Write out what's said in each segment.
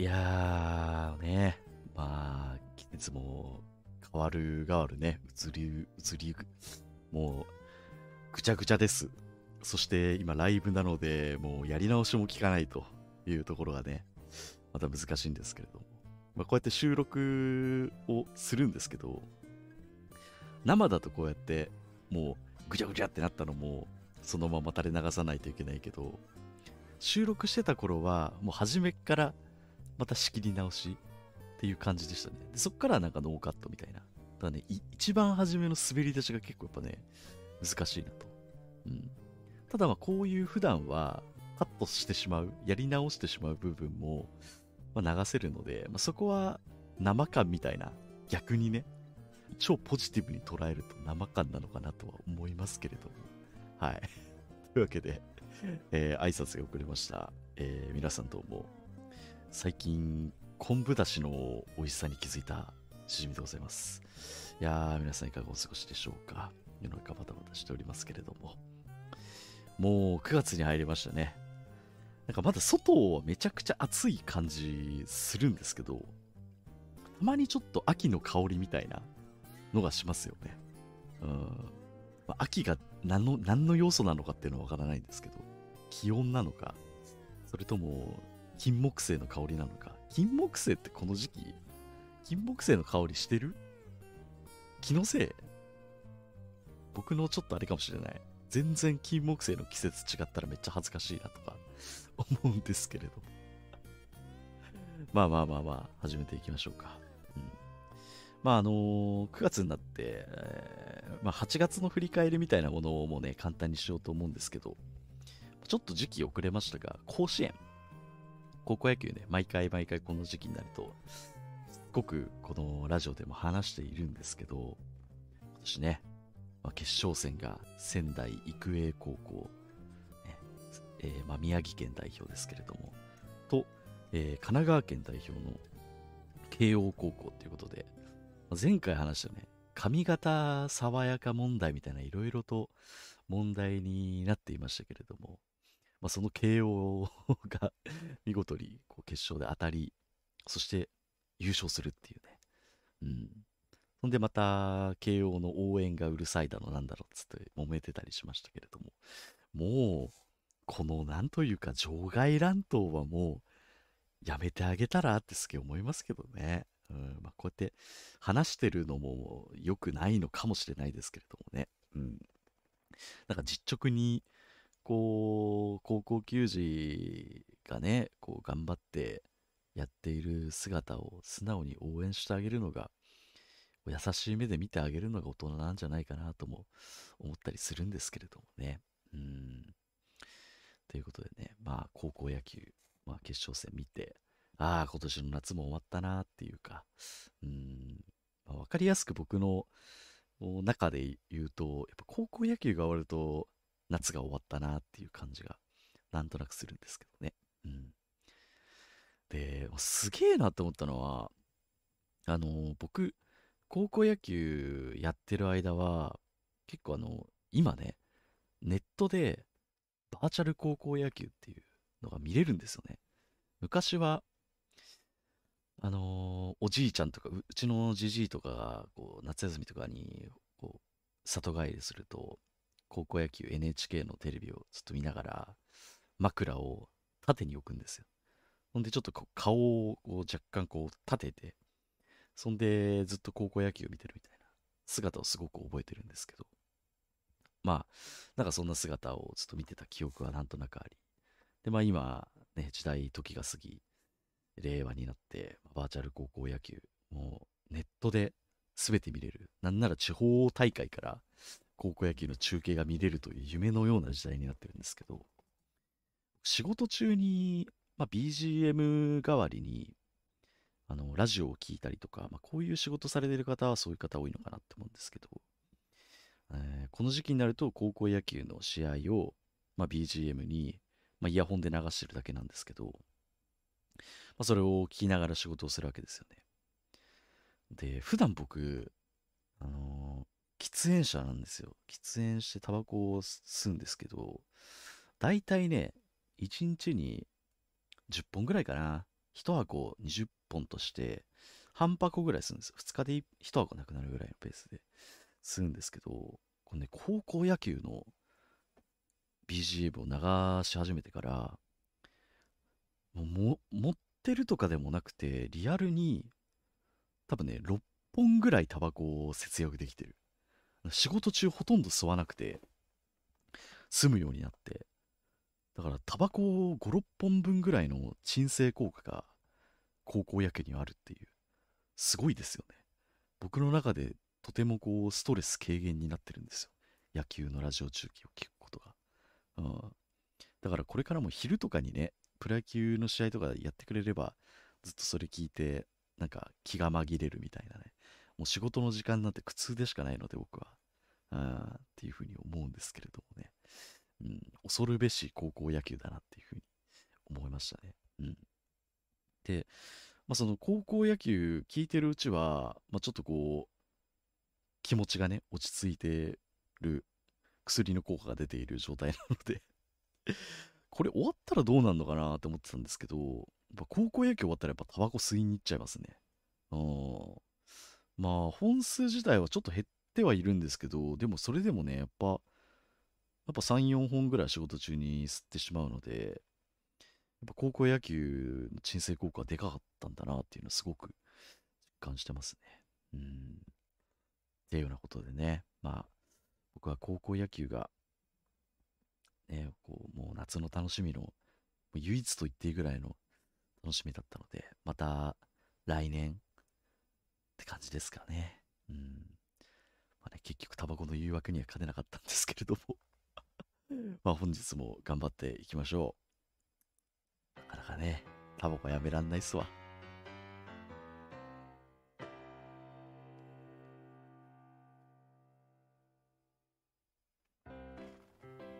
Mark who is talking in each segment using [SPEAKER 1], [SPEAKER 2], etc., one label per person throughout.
[SPEAKER 1] いやーね、まあ、季節も変わる変わるね、移り、移り、もう、ぐちゃぐちゃです。そして今ライブなので、もうやり直しも効かないというところがね、また難しいんですけれども。まあ、こうやって収録をするんですけど、生だとこうやって、もうぐちゃぐちゃってなったのも、そのまま垂れ流さないといけないけど、収録してた頃は、もう初めからまた仕切り直しっていう感じでしたね。でそっからなんかノーカットみたいな。ただね、一番初めの滑り出しが結構やっぱね、難しいなと。うん。ただまあこういう普段はカットしてしまう、やり直してしまう部分も、まあ、流せるので、まあ、そこは生感みたいな、逆にね、超ポジティブに捉えると生感なのかなとは思いますけれども。はい。というわけで、えー挨拶が遅れました。えー皆さんどうも、最近、昆布だしの美味しさに気づいたしじみでございます。いやー、皆さんいかがお過ごしでしょうか世の中バタバタしておりますけれども。もう9月に入りましたね。なんかまだ外はめちゃくちゃ暑い感じするんですけど、たまにちょっと秋の香りみたいなのがしますよね。うん。ま秋が何の何の要素なのかっていうのはわからないんですけど、気温なのか、それとも金木犀の香りなのか？金木犀ってこの時期、金木犀の香りしてる？気のせい？僕のちょっとあれかもしれない。全然金木犀の季節違ったらめっちゃ恥ずかしいなとか 思うんですけれど。まあまあまあまあ、始めていきましょうか。うん、まああのー9月になって、えーまあ8月の振り返りみたいなものをもうね、簡単にしようと思うんですけど、ちょっと時期遅れましたが、甲子園。高校野球ね、毎回毎回この時期になると、すっごくこのラジオでも話しているんですけど、今年ね、まあ、決勝戦が仙台育英高校、ねえーまあ、宮城県代表ですけれども、と、えー神奈川県代表の慶応高校ということで、まあ前回話したね、髪型爽やか問題みたいないろいろと問題になっていましたけれども、まあ、その慶応 が見事にこう決勝で当たり、そして優勝するっていうね。うん。そんでまた、慶応の応援がうるさいだのなんだろうっつって揉めてたりしましたけれども、もう、このなんというか場外乱闘はもうやめてあげたらってすげえ思いますけどね。うん、まあこうやって話してるのも良くないのかもしれないですけれどもね。うん。なんか実直に、こう、高校球児がね、こう頑張ってやっている姿を素直に応援してあげるのが、優しい目で見てあげるのが大人なんじゃないかなとも思ったりするんですけれどもね。うん。ということでね、まあ高校野球、まあ決勝戦見て、ああ、今年の夏も終わったなっていうか、うん、まあ、わかりやすく僕の中で言うと、やっぱ高校野球が終わると夏が終わったなっていう感じがなんとなくするんですけどね。うん。で、すげえなって思ったのは、あの、僕、高校野球やってる間は、結構あの、今ね、ネットでバーチャル高校野球っていうのが見れるんですよね。昔は、あのーおじいちゃんとか、ううちのじじいとかが、こう、夏休みとかに、こう、里帰りすると、高校野球 NHK のテレビをずっと見ながら、枕を縦に置くんですよ。ほんで、ちょっとこう顔を若干こう立てて、そんでずっと高校野球を見てるみたいな姿をすごく覚えてるんですけど、まあ、なんかそんな姿をずっと見てた記憶はなんとなくあり、で、まあ今、ね、時代、時が過ぎ、令和になって、バーチャル高校野球、もうネットで全て見れる。なんなら地方大会から高校野球の中継が見れるという夢のような時代になってるんですけど、仕事中に、まあ、BGM 代わりに、あの、ラジオを聞いたりとか、まあ、こういう仕事されてる方はそういう方多いのかなって思うんですけど、えーこの時期になると高校野球の試合を、まあ、BGM に、まあ、イヤホンで流してるだけなんですけど、まあ、それを聞きながら仕事をするわけですよね。で、普段僕、あのー喫煙者なんですよ。喫煙してタバコを吸うんですけど、大体ね、1日に10本ぐらいかな。1箱20本として、半箱ぐらいするんですよ。2日で1箱なくなるぐらいのペースでするんですけど、このね、高校野球の BGM を流し始めてから、も持ってるとかでもなくて、リアルに、多分ね、6本ぐらいタバコを節約できてる。仕事中ほとんど吸わなくて、済むようになって、だからタバコを5、6本分ぐらいの鎮静効果が高校野球にはあるっていう、すごいですよね。僕の中でとてもこうストレス軽減になってるんですよ。野球のラジオ中継を聞くことが。うん。だからこれからも昼とかにね、プロ野球の試合とかやってくれれば、ずっとそれ聞いて、なんか気が紛れるみたいなね。もう仕事の時間なんて苦痛でしかないので僕は。あっていうふうに思うんですけれどもね。うん、恐るべし高校野球だなっていうふうに思いましたね。うん。で、まあ、その高校野球聞いてるうちは、まあ、ちょっとこう、気持ちがね、落ち着いてる薬の効果が出ている状態なので これ終わったらどうなるのかなって思ってたんですけど、やっぱ高校野球終わったらやっぱタバコ吸いに行っちゃいますね。うん。まあ、本数自体はちょっと減ってはいるんですけど、でもそれでもね、やっぱ、やっぱ3、4本ぐらい仕事中に吸ってしまうので、やっぱ高校野球の鎮静効果はでかかったんだなっていうのはすごく実感してますね。うん。っていうようなことでね、まあ、僕は高校野球が、ね、こう、もう夏の楽しみの、唯一と言っていいぐらいの楽しみだったので、また来年って感じですかね。うん。まあね、結局タバコの誘惑には勝てなかったんですけれどもまあ本日も頑張っていきましょう。なかなかね、タバコやめらんないっすわ。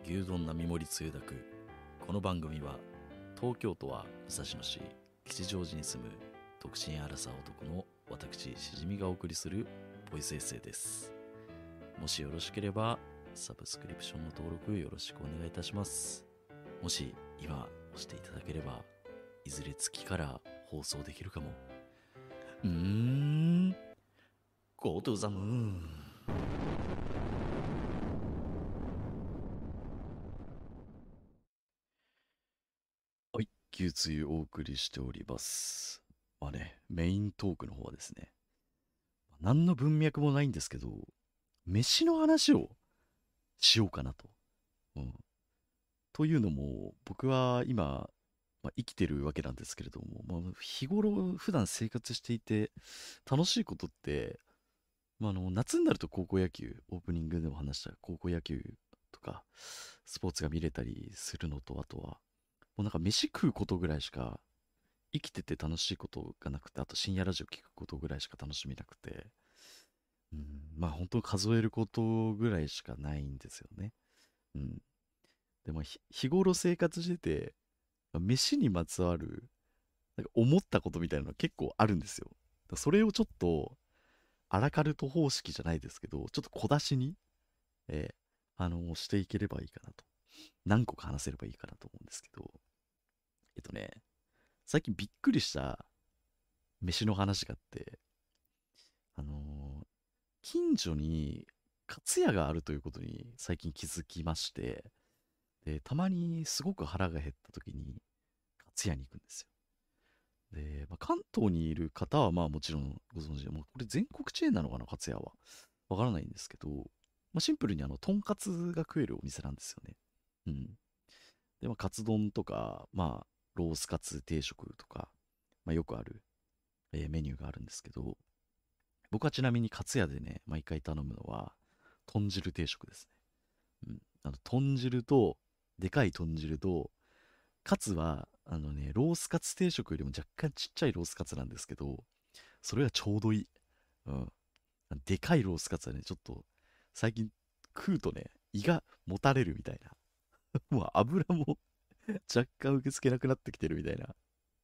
[SPEAKER 1] 牛丼並盛りつゆだくこの番組は東京都は武蔵野市吉祥寺に住む独身アラサー男の私しじみがお送りするボイスエッセイですもしよろしければサブスクリプションの登録よろしくお願いいたしますもし今押していただければ、いずれ月から放送できるかも。うーん。Go to the moon. はい、牛つゆお送りしております。まあね、メイントークの方はですね、何の文脈もないんですけど、飯の話をしようかなと。うん。というのも、僕は今、まあ、生きてるわけなんですけれども、まあ、日頃、普段生活していて、楽しいことって、まあ、あの夏になると高校野球、オープニングでも話した高校野球とか、スポーツが見れたりするのと、あとは、もうなんか飯食うことぐらいしか、生きてて楽しいことがなくて、あと深夜ラジオ聞くことぐらいしか楽しみなくて、うん、まあ本当数えることぐらいしかないんですよね。うん。でも日頃生活してて、飯にまつわる、なんか思ったことみたいなのが結構あるんですよ。それをちょっと、アラカルト方式じゃないですけど、ちょっと小出しに、えー、あの、していければいいかなと。何個か話せればいいかなと思うんですけど、えっとね、最近びっくりした飯の話があって、あのー、近所に、カツ屋があるということに最近気づきまして、で、たまにすごく腹が減った時に、カツ屋に行くんですよ。で、まあ、関東にいる方はまあもちろんご存知で、もうこれ全国チェーンなのかな、カツ屋は。わからないんですけど、まあ、シンプルにあの、とんかつが食えるお店なんですよね。うん。で、まあ、カツ丼とか、まあ、ロースカツ定食とか、まあ、よくある、えー、メニューがあるんですけど、僕はちなみにカツ屋でね、毎回頼むのは、豚汁定食ですね。うん。あの、豚汁と、でかい豚汁と、カツは、あのね、ロースカツ定食よりも若干ちっちゃいロースカツなんですけど、それはちょうどいい。うん。でかいロースカツはね、ちょっと、最近食うとね、胃がもたれるみたいな。もう油も 若干受け付けなくなってきてるみたいな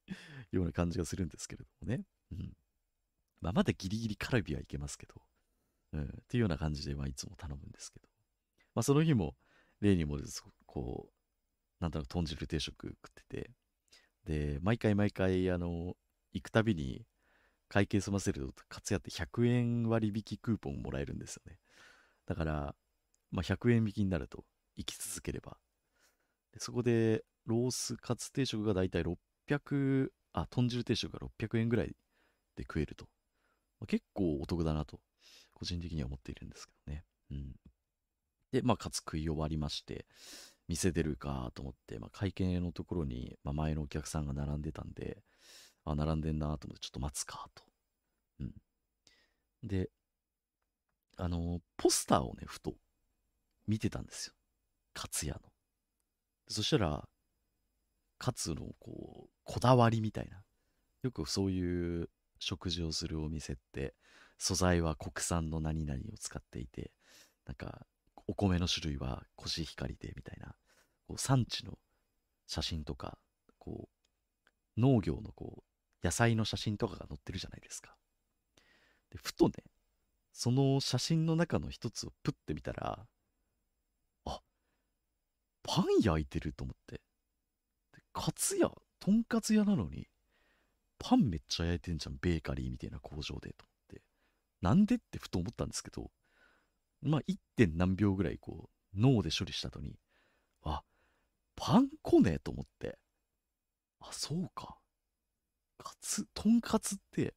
[SPEAKER 1] ような感じがするんですけれどもね。うん。まあ、まだギリギリカルビはいけますけど、うん。っていうような感じで、まあ、いつも頼むんですけど。まあ、その日も、例にもですこう、なんとなく豚汁定食食ってて、で、毎回毎回、あの、行くたびに会計済ませると、かつやって100円割引クーポンもらえるんですよね。だから、まあ、100円引きになると、行き続ければ。そこで、ロースカツ定食がだいたい600、あ、豚汁定食が600円ぐらいで食えると。まあ、結構お得だなと、個人的には思っているんですけどね。うん。で、まあ、カツ食い終わりまして、店出るかと思って、まあ、会計のところに、まあ、前のお客さんが並んでたんで、あ、並んでんなと思って、ちょっと待つかと。うん。で、あの、ポスターをね、ふと見てたんですよ。カツ屋の。そしたら、カツのこう、こだわりみたいな。よくそういう食事をするお店って、素材は国産の何々を使っていて、なんか、お米の種類はコシヒカリでみたいな、こう産地の写真とか、こう、農業のこう、野菜の写真とかが載ってるじゃないですか。で、ふとね、その写真の中の一つをプッて見たら、あ、パン焼いてると思って。カツ屋、とんかつ屋なのに、パンめっちゃ焼いてんじゃん、ベーカリーみたいな工場でと思って。なんでってふと思ったんですけど、まあ 1. 点何秒ぐらいこう脳で処理した後に、あ、パン粉ねと思って、あ、そうか。カツ、とんかつって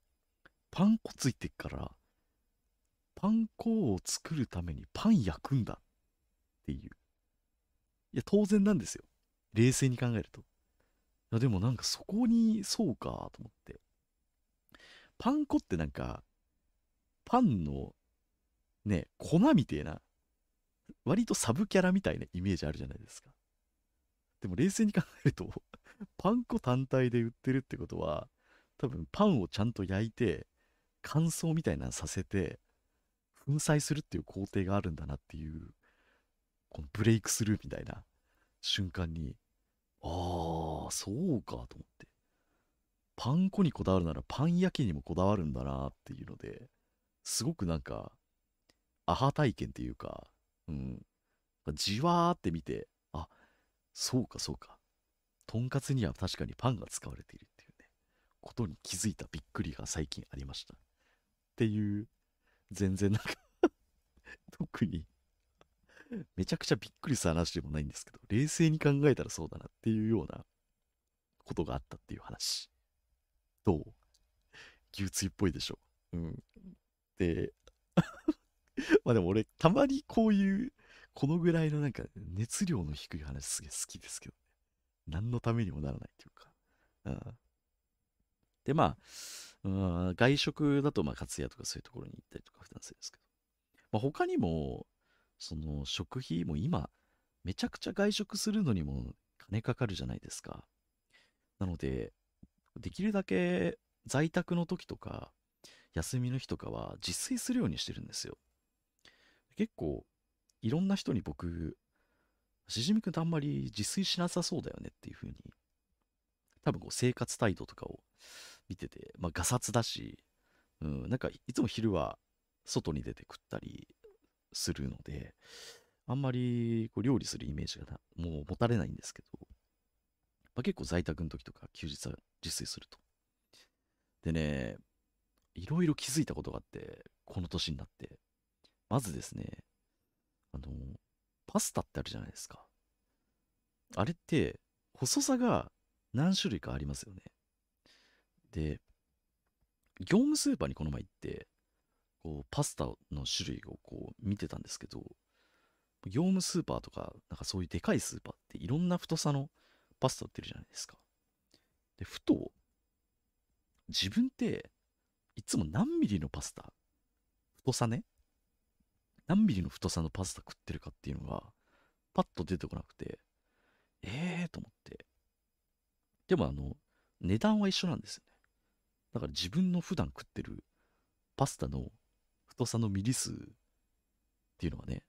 [SPEAKER 1] パン粉ついてっから、パン粉を作るためにパン焼くんだっていう。いや、当然なんですよ。冷静に考えると。いや、でもなんかそこにそうかと思って。パン粉ってなんか、パンのね、粉みてえな、割とサブキャラみたいなイメージあるじゃないですか。でも冷静に考えると パン粉単体で売ってるってことは、多分パンをちゃんと焼いて、乾燥みたいなのさせて、粉砕するっていう工程があるんだなっていう、このブレイクスルーみたいな瞬間に、ああ、そうかと思って。パン粉にこだわるならパン焼きにもこだわるんだなっていうので、すごくなんかアハ体験っていうか、うん、じわーって見て、あ、そうかそうか。とんかつには確かにパンが使われているっていうね、ことに気づいたびっくりが最近ありました。っていう、全然なんか 特に めちゃくちゃびっくりした話でもないんですけど、冷静に考えたらそうだなっていうようなことがあったっていう話。どう？牛ついっぽいでしょ。うん。で まあでも俺、たまにこういう、このぐらいのなんか熱量の低い話すげえ好きですけどね。何のためにもならないというか。うん、で、まあ、うん、外食だと、まあ、勝屋とかそういうところに行ったりとか普段するんですけど。まあ、他にも、その食費も今、めちゃくちゃ外食するのにも金かかるじゃないですか。なので、できるだけ在宅の時とか、休みの日とかは自炊するようにしてるんですよ。結構、いろんな人に僕、しじみくんってあんまり自炊しなさそうだよねっていう風に、多分こう生活態度とかを見てて、まあガサツだし、うん、なんかいつも昼は外に出て食ったりするので、あんまりこう料理するイメージがなもう持たれないんですけど、まあ、結構在宅の時とか休日は自炊すると。でね、いろいろ気づいたことがあって、この年になって。まずですね、あの、パスタってあるじゃないですか。あれって、細さが何種類かありますよね。で、業務スーパーにこの前行って、こう、パスタの種類をこう見てたんですけど、業務スーパーとか、なんかそういうでかいスーパーっていろんな太さのパスタ売ってるじゃないですか。で、ふと、自分っていつも何ミリのパスタ太さね何ミリの太さのパスタ食ってるかっていうのが、パッと出てこなくて、ええーと思って。でもあの、値段は一緒なんですよね。だから自分の普段食ってるパスタの太さのミリ数っていうのはね、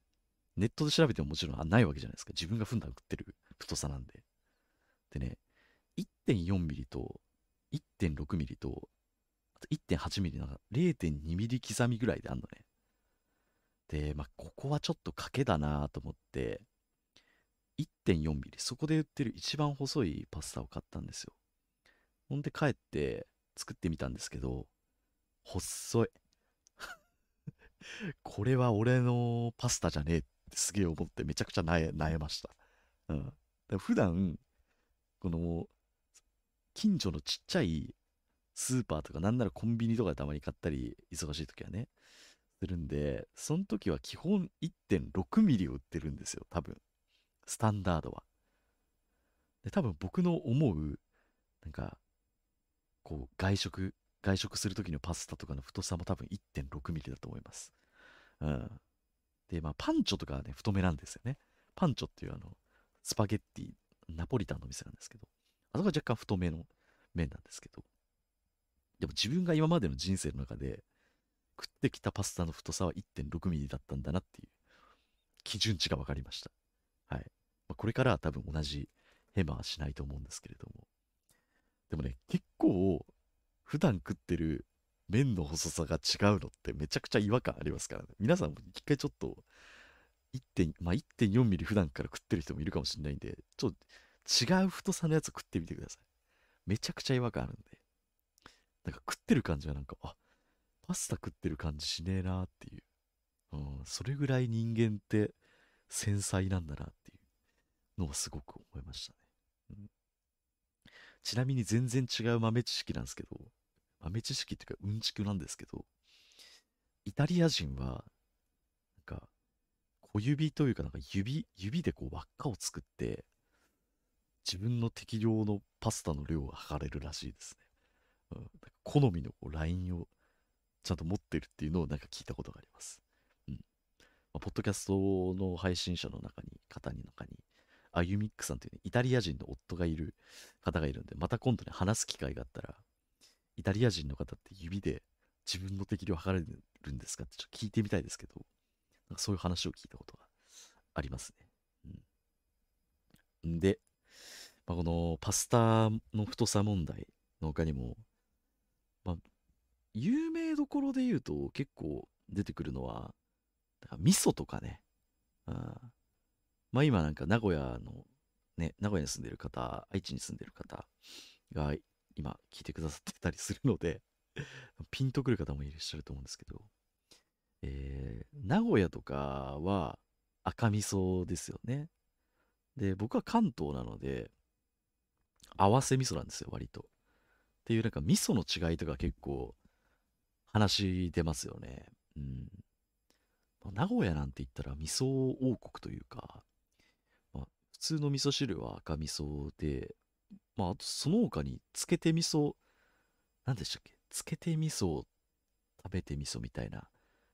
[SPEAKER 1] ネットで調べてももちろんないわけじゃないですか。自分が普段食ってる太さなんで。でね、1.4ミリと1.6ミリと、あと1.8ミリなんか0.2ミリ刻みぐらいであんのね。で、まあ、ここはちょっと賭けだなと思って、1.4ミリ、そこで売ってる一番細いパスタを買ったんですよ。ほんで帰って作ってみたんですけど、細い。これは俺のパスタじゃねえってすげえ思ってめちゃくちゃ萎えました。うん。普段、この、近所のちっちゃいスーパーとかなんならコンビニとかでたまに買ったり、忙しい時はね、するんで、その時は基本1.6ミリを売ってるんですよ、多分。スタンダードは。で、多分僕の思う、なんか、こう、外食、外食する時のパスタとかの太さも多分1.6ミリだと思います。うん。で、まあ、パンチョとかはね、太めなんですよね。パンチョっていうあの、スパゲッティ、ナポリタンの店なんですけど、あそこは若干太めの麺なんですけど、でも自分が今までの人生の中で食ってきたパスタの太さは1.6ミリだったんだなっていう基準値が分かりました。はい。まあ、これからは多分同じヘマはしないと思うんですけれども。でもね、結構普段食ってる麺の細さが違うのってめちゃくちゃ違和感ありますからね。皆さんも一回ちょっと 1.、まあ、1.4ミリ普段から食ってる人もいるかもしれないんで、ちょっと違う太さのやつ食ってみてください。めちゃくちゃ違和感あるんで。なんか食ってる感じはなんか、あ、パスタ食ってる感じしねえなーっていう。うん、それぐらい人間って繊細なんだなっていうのはすごく思いましたね。うん、ちなみに全然違う豆知識なんですけど、豆知識っていうかうんちくなんですけど、イタリア人は、なんか、小指というかなんか指、指でこう輪っかを作って、自分の適量のパスタの量を測れるらしいですね。うん、好みのこうラインをちゃんと持ってるっていうのをなんか聞いたことがあります。うん。まあ、ポッドキャストの配信者の中に、方に中に、あゆみっくさんという、ね、イタリア人の夫がいる方がいるんで、また今度ね、話す機会があったら、イタリア人の方って指で自分の適量を測れるんですかってちょっと聞いてみたいですけど、なんかそういう話を聞いたことがありますね。うん。で、まあ、このパスタの太さ問題の他にも、まあ、有名どころで言うと結構出てくるのは、味噌とかね。うん、まあ今なんか名古屋の、ね、名古屋に住んでる方、愛知に住んでる方が今聞いてくださってたりするので ピンとくる方もいらっしゃると思うんですけど、えー、名古屋とかは赤味噌ですよね。で、僕は関東なので、合わせ味噌なんですよ、割と。っていうなんか味噌の違いとか結構話出ますよね。うん。名古屋なんて言ったら味噌王国というか、普通の味噌汁は赤味噌で、まあ、あとその他につけて味噌、何でしたっけ？つけて味噌食べて味噌みたいな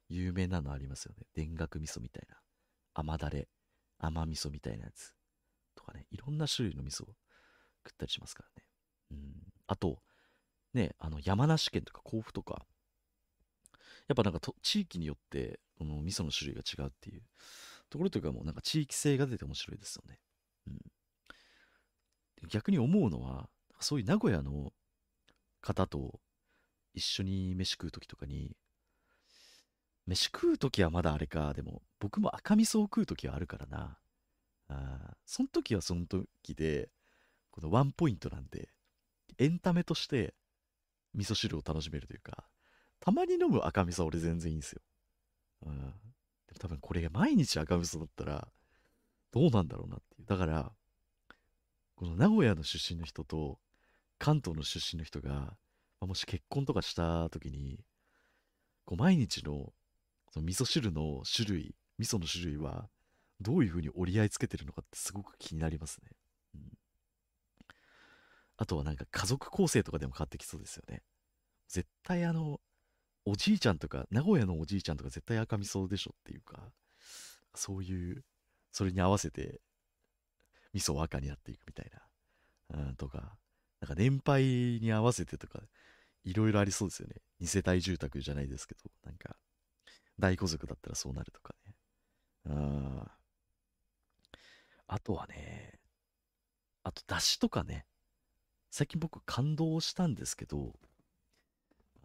[SPEAKER 1] 有名なのありますよね。田楽味噌みたいな。甘だれ、甘味噌みたいなやつ。とかね、いろんな種類の味噌を食ったりしますからね。うん。あと、ね、あの山梨県とか甲府とか、やっぱなんかと地域によってこの味噌の種類が違うっていうところというかもうなんか地域性が出て面白いですよね。うん、逆に思うのはそういう名古屋の方と一緒に飯食う時とかに飯食う時はまだあれかでも僕も赤味噌を食う時はあるからなあその時はその時でこのワンポイントなんでエンタメとして味噌汁を楽しめるというかたまに飲む赤味噌俺全然いいんですよ。うん。でも多分これが毎日赤味噌だったら、どうなんだろうなっていう。だから、この名古屋の出身の人と関東の出身の人が、ま、もし結婚とかした時に、こう毎日のその味噌汁の種類、味噌の種類はどういう風に折り合いつけてるのかってすごく気になりますね。うん。あとはなんか家族構成とかでも変わってきそうですよね。絶対あの、おじいちゃんとか、名古屋のおじいちゃんとか絶対赤味噌でしょっていうか、そういう、それに合わせて、味噌を赤になっていくみたいな、うん、とか、なんか年配に合わせてとか、いろいろありそうですよね。二世帯住宅じゃないですけど、なんか、大家族だったらそうなるとかね。うん。あとはね、あと、だしとかね。最近僕感動したんですけど、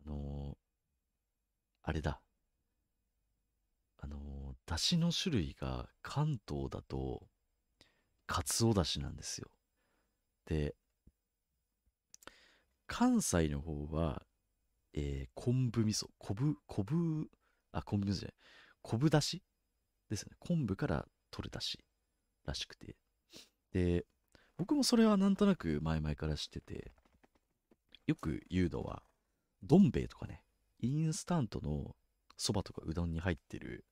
[SPEAKER 1] あのあれだ。あのー、だしの種類が関東だと、かつおだしなんですよ。で、関西の方は、えー、昆布味噌、昆布、昆布、あ、昆布味噌じゃない、昆布だしですね。昆布から取るだしらしくて。で、僕もそれはなんとなく前々から知ってて、よく言うのは、どん兵衛とかね、インスタントのそばとかうどんに入ってる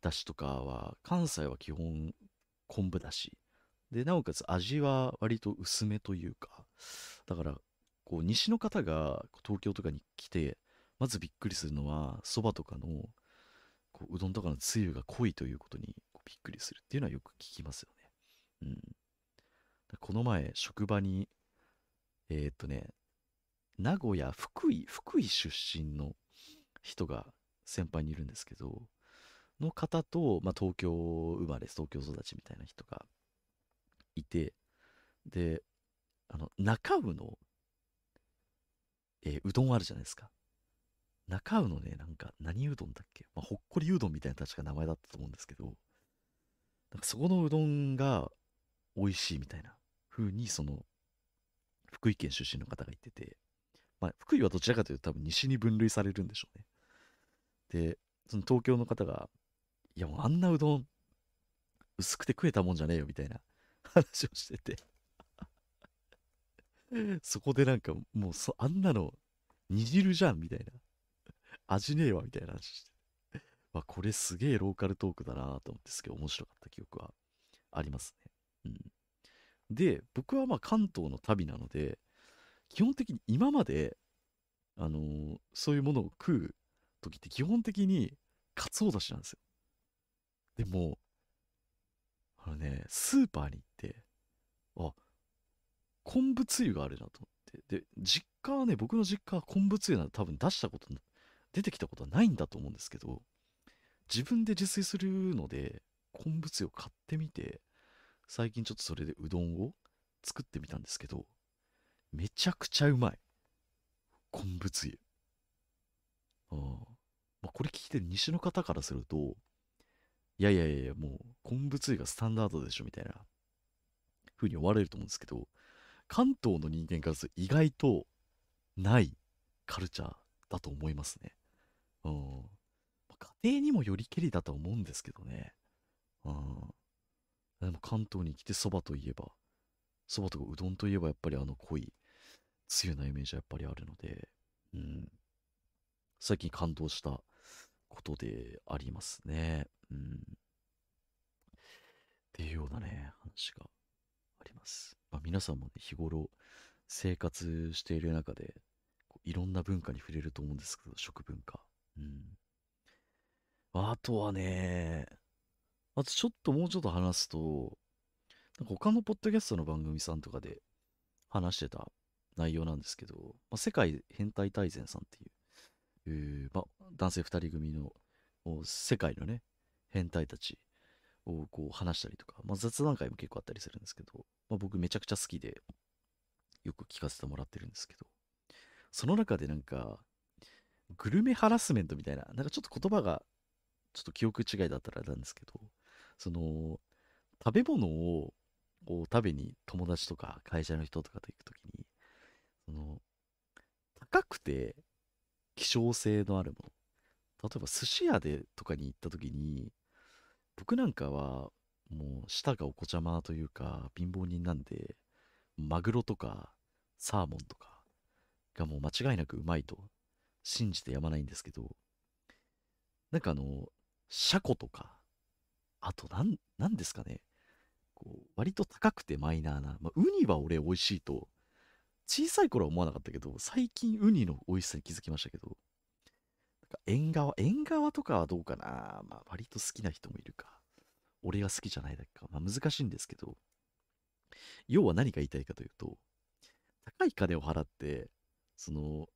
[SPEAKER 1] だしとかは、関西は基本昆布だし。で、なおかつ味は割と薄めというか、だから、こう、西の方が東京とかに来て、まずびっくりするのは、そばとかの、こううどんとかのつゆが濃いということにびっくりするっていうのはよく聞きますよね。うん。この前、職場に、えー、っとね、名古屋、福井、福井出身の人が先輩にいるんですけど、の方と、まあ、東京生まれ、東京育ちみたいな人がいて、で、あの、中尾の、えー、うどんあるじゃないですか。中尾のね、なんか、何うどんだっけ、まあ、ほっこりうどんみたいな確か名前だったと思うんですけど、なんかそこのうどんが美味しいみたいな風に、その、福井県出身の方が言ってて、まあ、福井はどちらかというと多分西に分類されるんでしょうね。で、その東京の方が、いやもうあんなうどん、薄くて食えたもんじゃねえよみたいな話をしててそこでなんかもうそあんなの煮汁じゃんみたいな。味ねえわみたいな話して。まあ、これすげえローカルトークだなと思ってすけど、面白かった記憶はありますね。うん。で、僕はまあ関東の旅なので、基本的に今まで、あのー、そういうものを食う時って基本的にかつおだしなんですよ。でも、あのね、スーパーに行って、あ、昆布つゆがあるなと思って。で、実家はね、僕の実家は昆布つゆなんて多分出したこと、出てきたことはないんだと思うんですけど、自分で自炊するので、昆布つゆを買ってみて、最近ちょっとそれでうどんを作ってみたんですけど、めちゃくちゃうまい。昆布つゆ。あまあ、これ聞いてる西の方からすると、いやいやいや、もう昆布つゆがスタンダードでしょみたいな風に思われると思うんですけど、関東の人間からすると意外とないカルチャーだと思いますね。うん。家庭にもよりけりだと思うんですけどね。うん。でも関東に来てそばといえば、そばとかうどんといえばやっぱりあの濃いつゆなイメージはやっぱりあるので、うん。最近感動したことでありますね。うん。っていうようなね、話があります。まあ、皆さんもね、日頃生活している中で、いろんな文化に触れると思うんですけど、食文化。うん。あとはね、あとちょっともうちょっと話すと、なんか他のポッドキャストの番組さんとかで話してた内容なんですけど、まあ、世界変態大全さんっていう、まあ、男性2人組の世界のね、変態たちをこう話したりとか、まあ、雑談会も結構あったりするんですけど、まあ、僕めちゃくちゃ好きでよく聞かせてもらってるんですけど、その中でなんか、グルメハラスメントみたいな、なんかちょっと言葉がちょっと記憶違いだったらなんですけど、その、食べ物をを食べに友達とか会社の人とかと行くときに、その、高くて希少性のあるもの。例えば寿司屋でとかに行ったときに、僕なんかはもう舌がお子ちゃまというか貧乏人なんで、マグロとかサーモンとかがもう間違いなくうまいと信じてやまないんですけど、なんかあの、シャコとか、あとなん、なんですかね、こう、割と高くてマイナーな、まあ、ウニは俺美味しいと、小さい頃は思わなかったけど、最近ウニの美味しさに気づきましたけど、縁側、縁側とかはどうかなまあ割と好きな人もいるか。俺が好きじゃないだけか。まあ難しいんですけど、要は何が言いたいかというと、高い金を払って、その、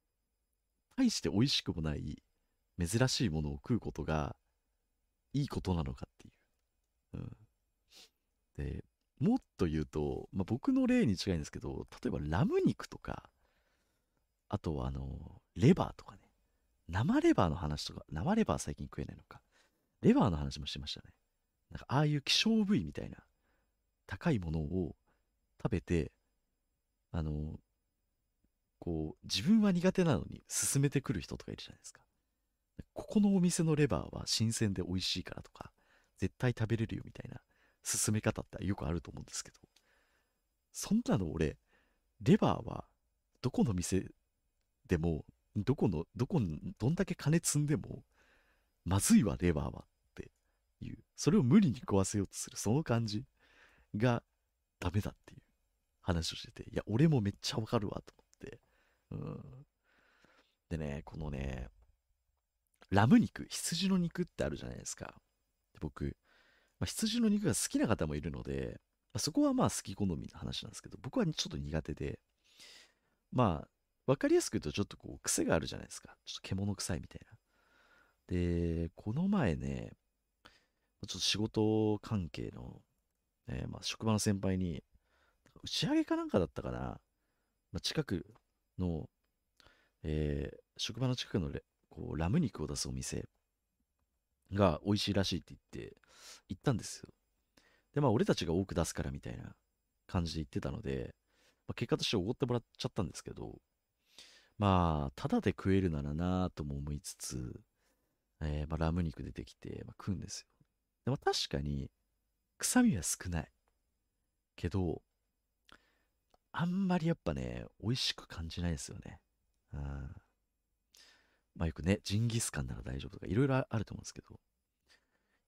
[SPEAKER 1] 大して美味しくもない珍しいものを食うことがいいことなのかっていう。うん。で、もっと言うと、まあ、僕の例に違いんですけど、例えばラム肉とか、あとはあの、レバーとかね。生レバーの話とか、生レバー最近食えないのか。レバーの話もしてましたね。なんかああいう希少部位みたいな高いものを食べて、あの、こう、自分は苦手なのに勧めてくる人とかいるじゃないですか。ここのお店のレバーは新鮮で美味しいからとか、絶対食べれるよみたいな勧め方ってよくあると思うんですけど、そんなの俺、レバーはどこの店でも、どこの、どこに、どんだけ金積んでも、まずいわ、レバーはっていう、それを無理に食わせようとする、その感じがダメだっていう話をしてて、いや、俺もめっちゃわかるわと思って、うん。でね、このね、ラム肉、羊の肉ってあるじゃないですか。僕、まあ、羊の肉が好きな方もいるので、まあ、そこはまあ好き好みの話なんですけど、僕はちょっと苦手で、まあ、わかりやすく言うとちょっとこう癖があるじゃないですか。ちょっと獣臭いみたいな。で、この前ね、ちょっと仕事関係の、えー、まあ、職場の先輩に、打ち上げかなんかだったかな、まあ、近くの、えー、職場の近くのこうラム肉を出すお店が美味しいらしいって言って、行ったんですよ。で、まあ、俺たちが多く出すからみたいな感じで言ってたので、まあ、結果としておごってもらっちゃったんですけど、まあ、ただで食えるならなとも思いつつ、えー、まあ、ラム肉出てきて、まあ、食うんですよ。でも確かに、臭みは少ない。けど、あんまりやっぱね、美味しく感じないですよね。うん。まあよくね、ジンギスカンなら大丈夫とか、いろいろあると思うんですけど、い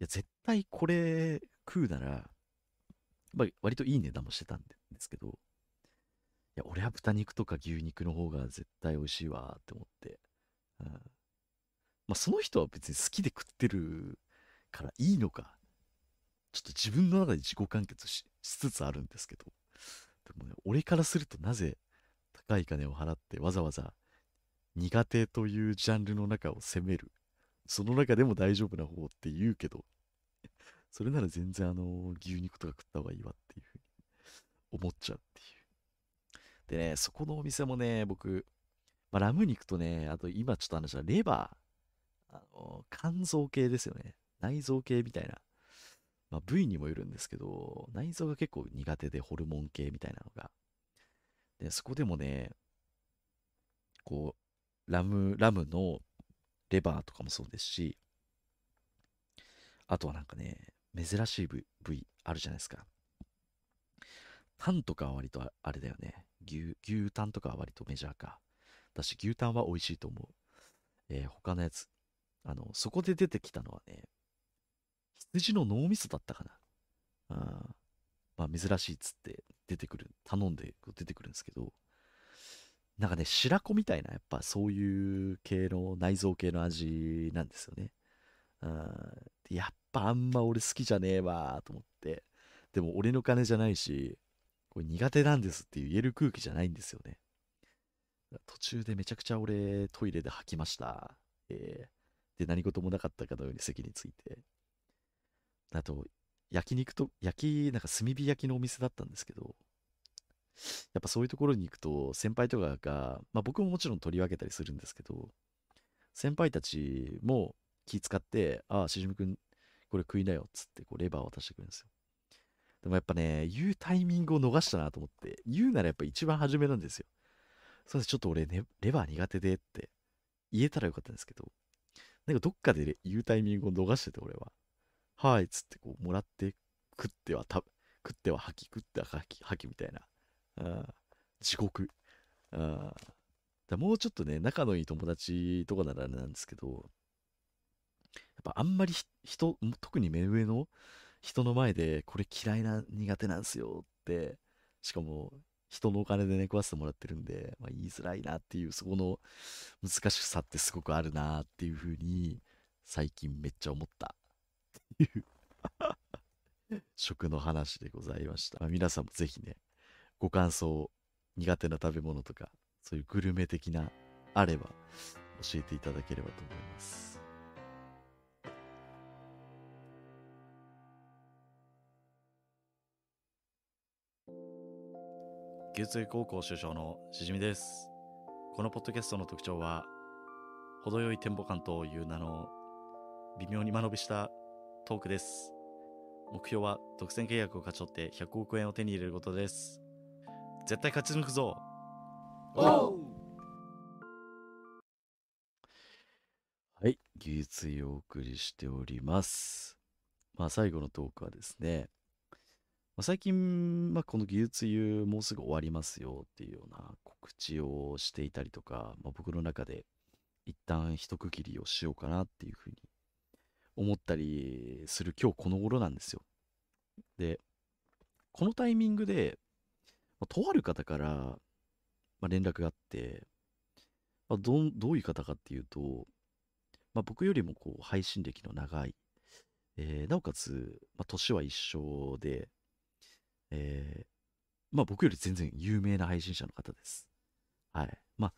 [SPEAKER 1] や、絶対これ食うなら、まあ、割といい値段もしてたんですけど、や、俺は豚肉とか牛肉の方が絶対美味しいわって思って、うん、まあその人は別に好きで食ってるからいいのか、ちょっと自分の中で自己完結しつつあるんですけど、でもね、俺からするとなぜ高い金を払ってわざわざ苦手というジャンルの中を攻める。その中でも大丈夫な方って言うけど、それなら全然あの、牛肉とか食った方がいいわっていうふうに思っちゃうっていう。でね、そこのお店もね、僕、まあ、ラム肉とね、あと今ちょっと話したレバー、あの、肝臓系ですよね。内臓系みたいな。まあ、部位にもよるんですけど、内臓が結構苦手でホルモン系みたいなのが。で、そこでもね、こう、ラム、ラムのレバーとかもそうですし、あとはなんかね、珍しい部位あるじゃないですか。タンとかは割とあれだよね。牛、牛タンとかは割とメジャーか。だし、牛タンは美味しいと思う。えー、他のやつ。あの、そこで出てきたのはね、羊の脳みそだったかな。あまあ、珍しいっつって出てくる、頼んで出てくるんですけど、なんかね、白子みたいな、やっぱそういう系の、内臓系の味なんですよね。やっぱあんま俺好きじゃねえわと思って。でも俺の金じゃないし、これ苦手なんですって言える空気じゃないんですよね。途中でめちゃくちゃ俺トイレで吐きました。えー、で、何事もなかったかのように席について。あと、焼肉と、焼き、なんか炭火焼きのお店だったんですけど、やっぱそういうところに行くと、先輩とかが、まあ僕ももちろん取り分けたりするんですけど、先輩たちも気使って、ああ、しじみくん、これ食いなよ、っつって、こう、レバー渡してくるんですよ。でもやっぱね、言うタイミングを逃したなと思って、言うならやっぱ一番初めなんですよ。それですちょっと俺、ね、レバー苦手でって言えたらよかったんですけど、なんかどっかで言うタイミングを逃してて、俺は。はい、っつってこう、もらって食っては食食っては吐き、食っては吐き、吐きみたいな。あ地獄。あだもうちょっとね、仲のいい友達とかならなんですけど、やっぱあんまり人、特に目上の人の前でこれ嫌いな苦手なんですよって、しかも人のお金でね、食わせてもらってるんで、まあ、言いづらいなっていう、そこの難しさってすごくあるなっていうふうに、最近めっちゃ思ったっていう 食の話でございました。まあ、皆さんもぜひね、ご感想、苦手な食べ物とか、そういうグルメ的なあれば教えていただければと思います。牛津高校首相のしじみです。このポッドキャストの特徴は、程よいテンポ感という名の微妙に間延びしたトークです。目標は独占契約を勝ち取って100億円を手に入れることです。絶対勝ち抜くぞはい、技術をお送りしております。まあ最後のトークはですね、まあ、最近、まあ、この技術湯もうすぐ終わりますよっていうような告知をしていたりとか、まあ、僕の中で一旦一区切りをしようかなっていうふうに思ったりする今日この頃なんですよ。で、このタイミングで、まあとある方から、まあ、連絡があって、まあ、どどういう方かっていうと、まあ、僕よりもこう配信歴の長い、えーなおかつ、まあ、年は一緒で、えーまあ、僕より全然有名な配信者の方です。はい。まあ、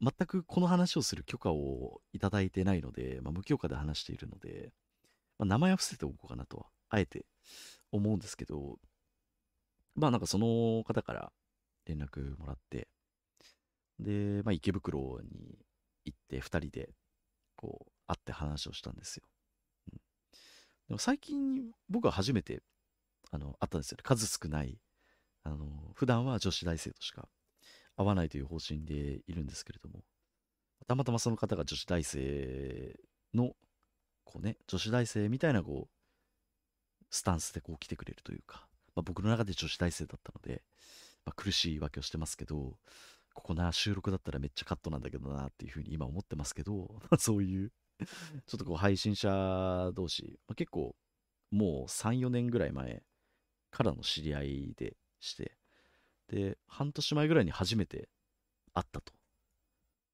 [SPEAKER 1] 全くこの話をする許可をいただいてないので、まあ、無許可で話しているので、まあ、名前は伏せておこうかなとは、あえて思うんですけど、まあなんかその方から連絡もらって、で、まあ池袋に行って2人でこう会って話をしたんですよ。うん、でも最近僕は初めてあの会ったんですよね。数少ない、あの、普段は女子大生としか会わないという方針でいるんですけれども、たまたまその方が女子大生の、こうね、女子大生みたいなこう、スタンスでこう来てくれるというか、まあ、僕の中で女子大生だったので、まあ、苦しいわけをしてますけど、ここな、収録だったらめっちゃカットなんだけどなっていうふうに今思ってますけど、そういう、ちょっとこう配信者同士、まあ、結構もう3、4年ぐらい前からの知り合いでして、で、半年前ぐらいに初めて会ったと。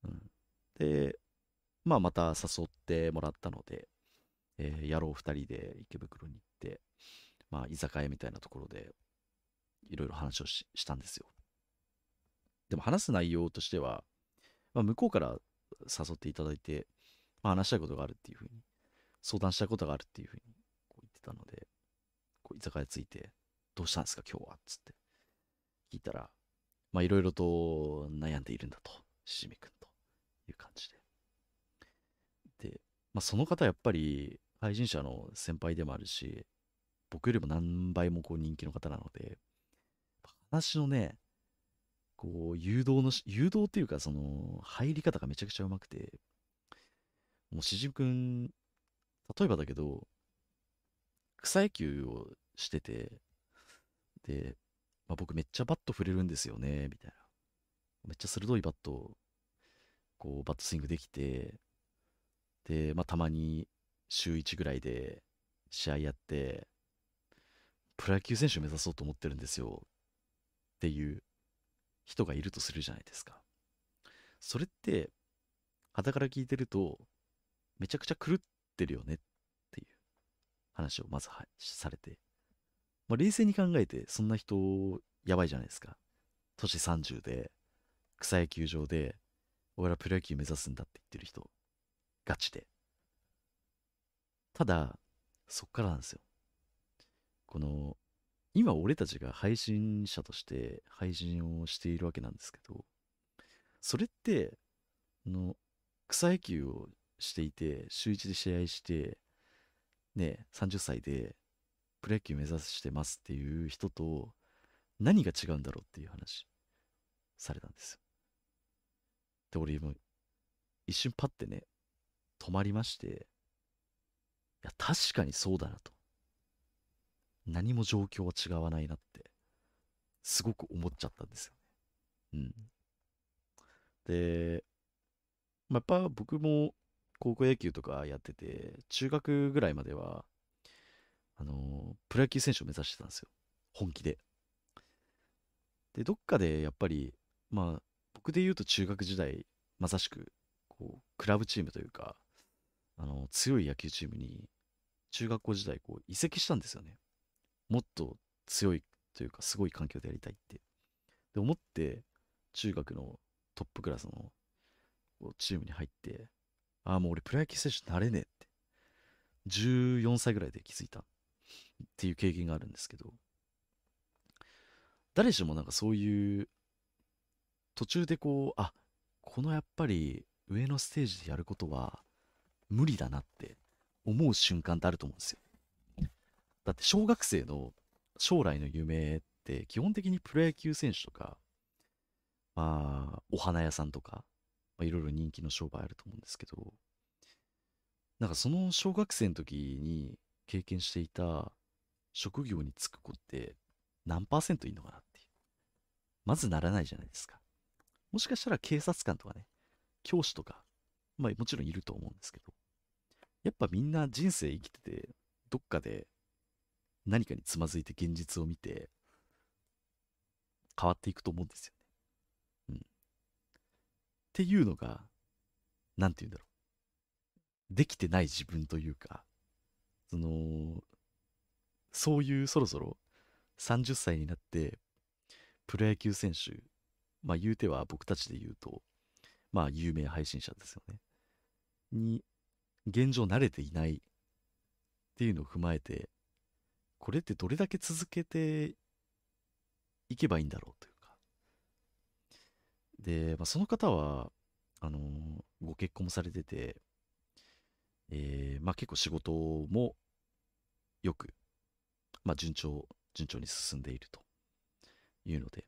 [SPEAKER 1] うん、で、まあまた誘ってもらったので、えー野郎2人で池袋に行って、まあ居酒屋みたいなところでいろいろ話をししたんですよ。でも話す内容としては、まあ、向こうから誘っていただいて、まあ、話したいことがあるっていうふうに、相談したいことがあるっていうふうにこう言ってたので、こう居酒屋着いて、どうしたんですか今日は？っつって。聞いたら、まあいろいろと悩んでいるんだと、しじみくんという感じで。で、まあその方やっぱり配信者の先輩でもあるし、僕よりも何倍もこう人気の方なので、話のね、こう誘導のし、誘導っていうかその入り方がめちゃくちゃうまくて、もうしじみくん、例えばだけど、草野球をしてて、で、まあ、僕めっちゃバット振れるんですよね、みたいな。めっちゃ鋭いバット、こう、バットスイングできて、で、まあ、たまに週1ぐらいで試合やって、プロ野球選手目指そうと思ってるんですよ、っていう人がいるとするじゃないですか。それって、傍から聞いてると、めちゃくちゃ狂ってるよねっていう話をまずはされて、まあ、冷静に考えて、そんな人、やばいじゃないですか。年30で、草野球場で、俺はプロ野球目指すんだって言ってる人、ガチで。ただ、そっからなんですよ。この、今俺たちが配信者として配信をしているわけなんですけど、それって、の、草野球をしていて、週1で試合して、ね、30歳で、プロ野球目指してますっていう人と何が違うんだろうっていう話されたんですよ。で、俺も一瞬パッてね、止まりまして、いや、確かにそうだなと。何も状況は違わないなって、すごく思っちゃったんですよね。うん。で、まあ、やっぱ僕も高校野球とかやってて、中学ぐらいまでは、あのプロ野球選手を目指してたんですよ。本気で。で、どっかでやっぱり、まあ、僕で言うと中学時代、まさしく、こう、クラブチームというか、あの、強い野球チームに、中学校時代、こう、移籍したんですよね。もっと強いというか、すごい環境でやりたいって。で、思って、中学のトップクラスのチームに入って、ああ、もう俺プロ野球選手になれねえって。14歳ぐらいで気づいたっていう経験があるんですけど、誰しもなんかそういう、途中でこう、あ、このやっぱり上のステージでやることは無理だなって思う瞬間ってあると思うんですよ。だって小学生の将来の夢って基本的にプロ野球選手とか、まあ、お花屋さんとか、いろいろ人気の商売あると思うんですけど、なんかその小学生の時に経験していた職業に就く子って何パーセントいいのかなっていう。まずならないじゃないですか。もしかしたら警察官とかね、教師とか、まあもちろんいると思うんですけど、やっぱみんな人生生きてて、どっかで何かにつまずいて現実を見て、変わっていくと思うんですよね。うん。っていうのが、なんて言うんだろう。できてない自分というか、その、そういうそろそろ30歳になって、プロ野球選手、まあ言うては僕たちで言うと、まあ有名配信者ですよね。に、現状慣れていないっていうのを踏まえて、これってどれだけ続けていけばいいんだろうというか。で、まあ、その方は、あのー、ご結婚もされてて、えー、まあ結構仕事もよく、まあ順調、順調に進んでいるというので、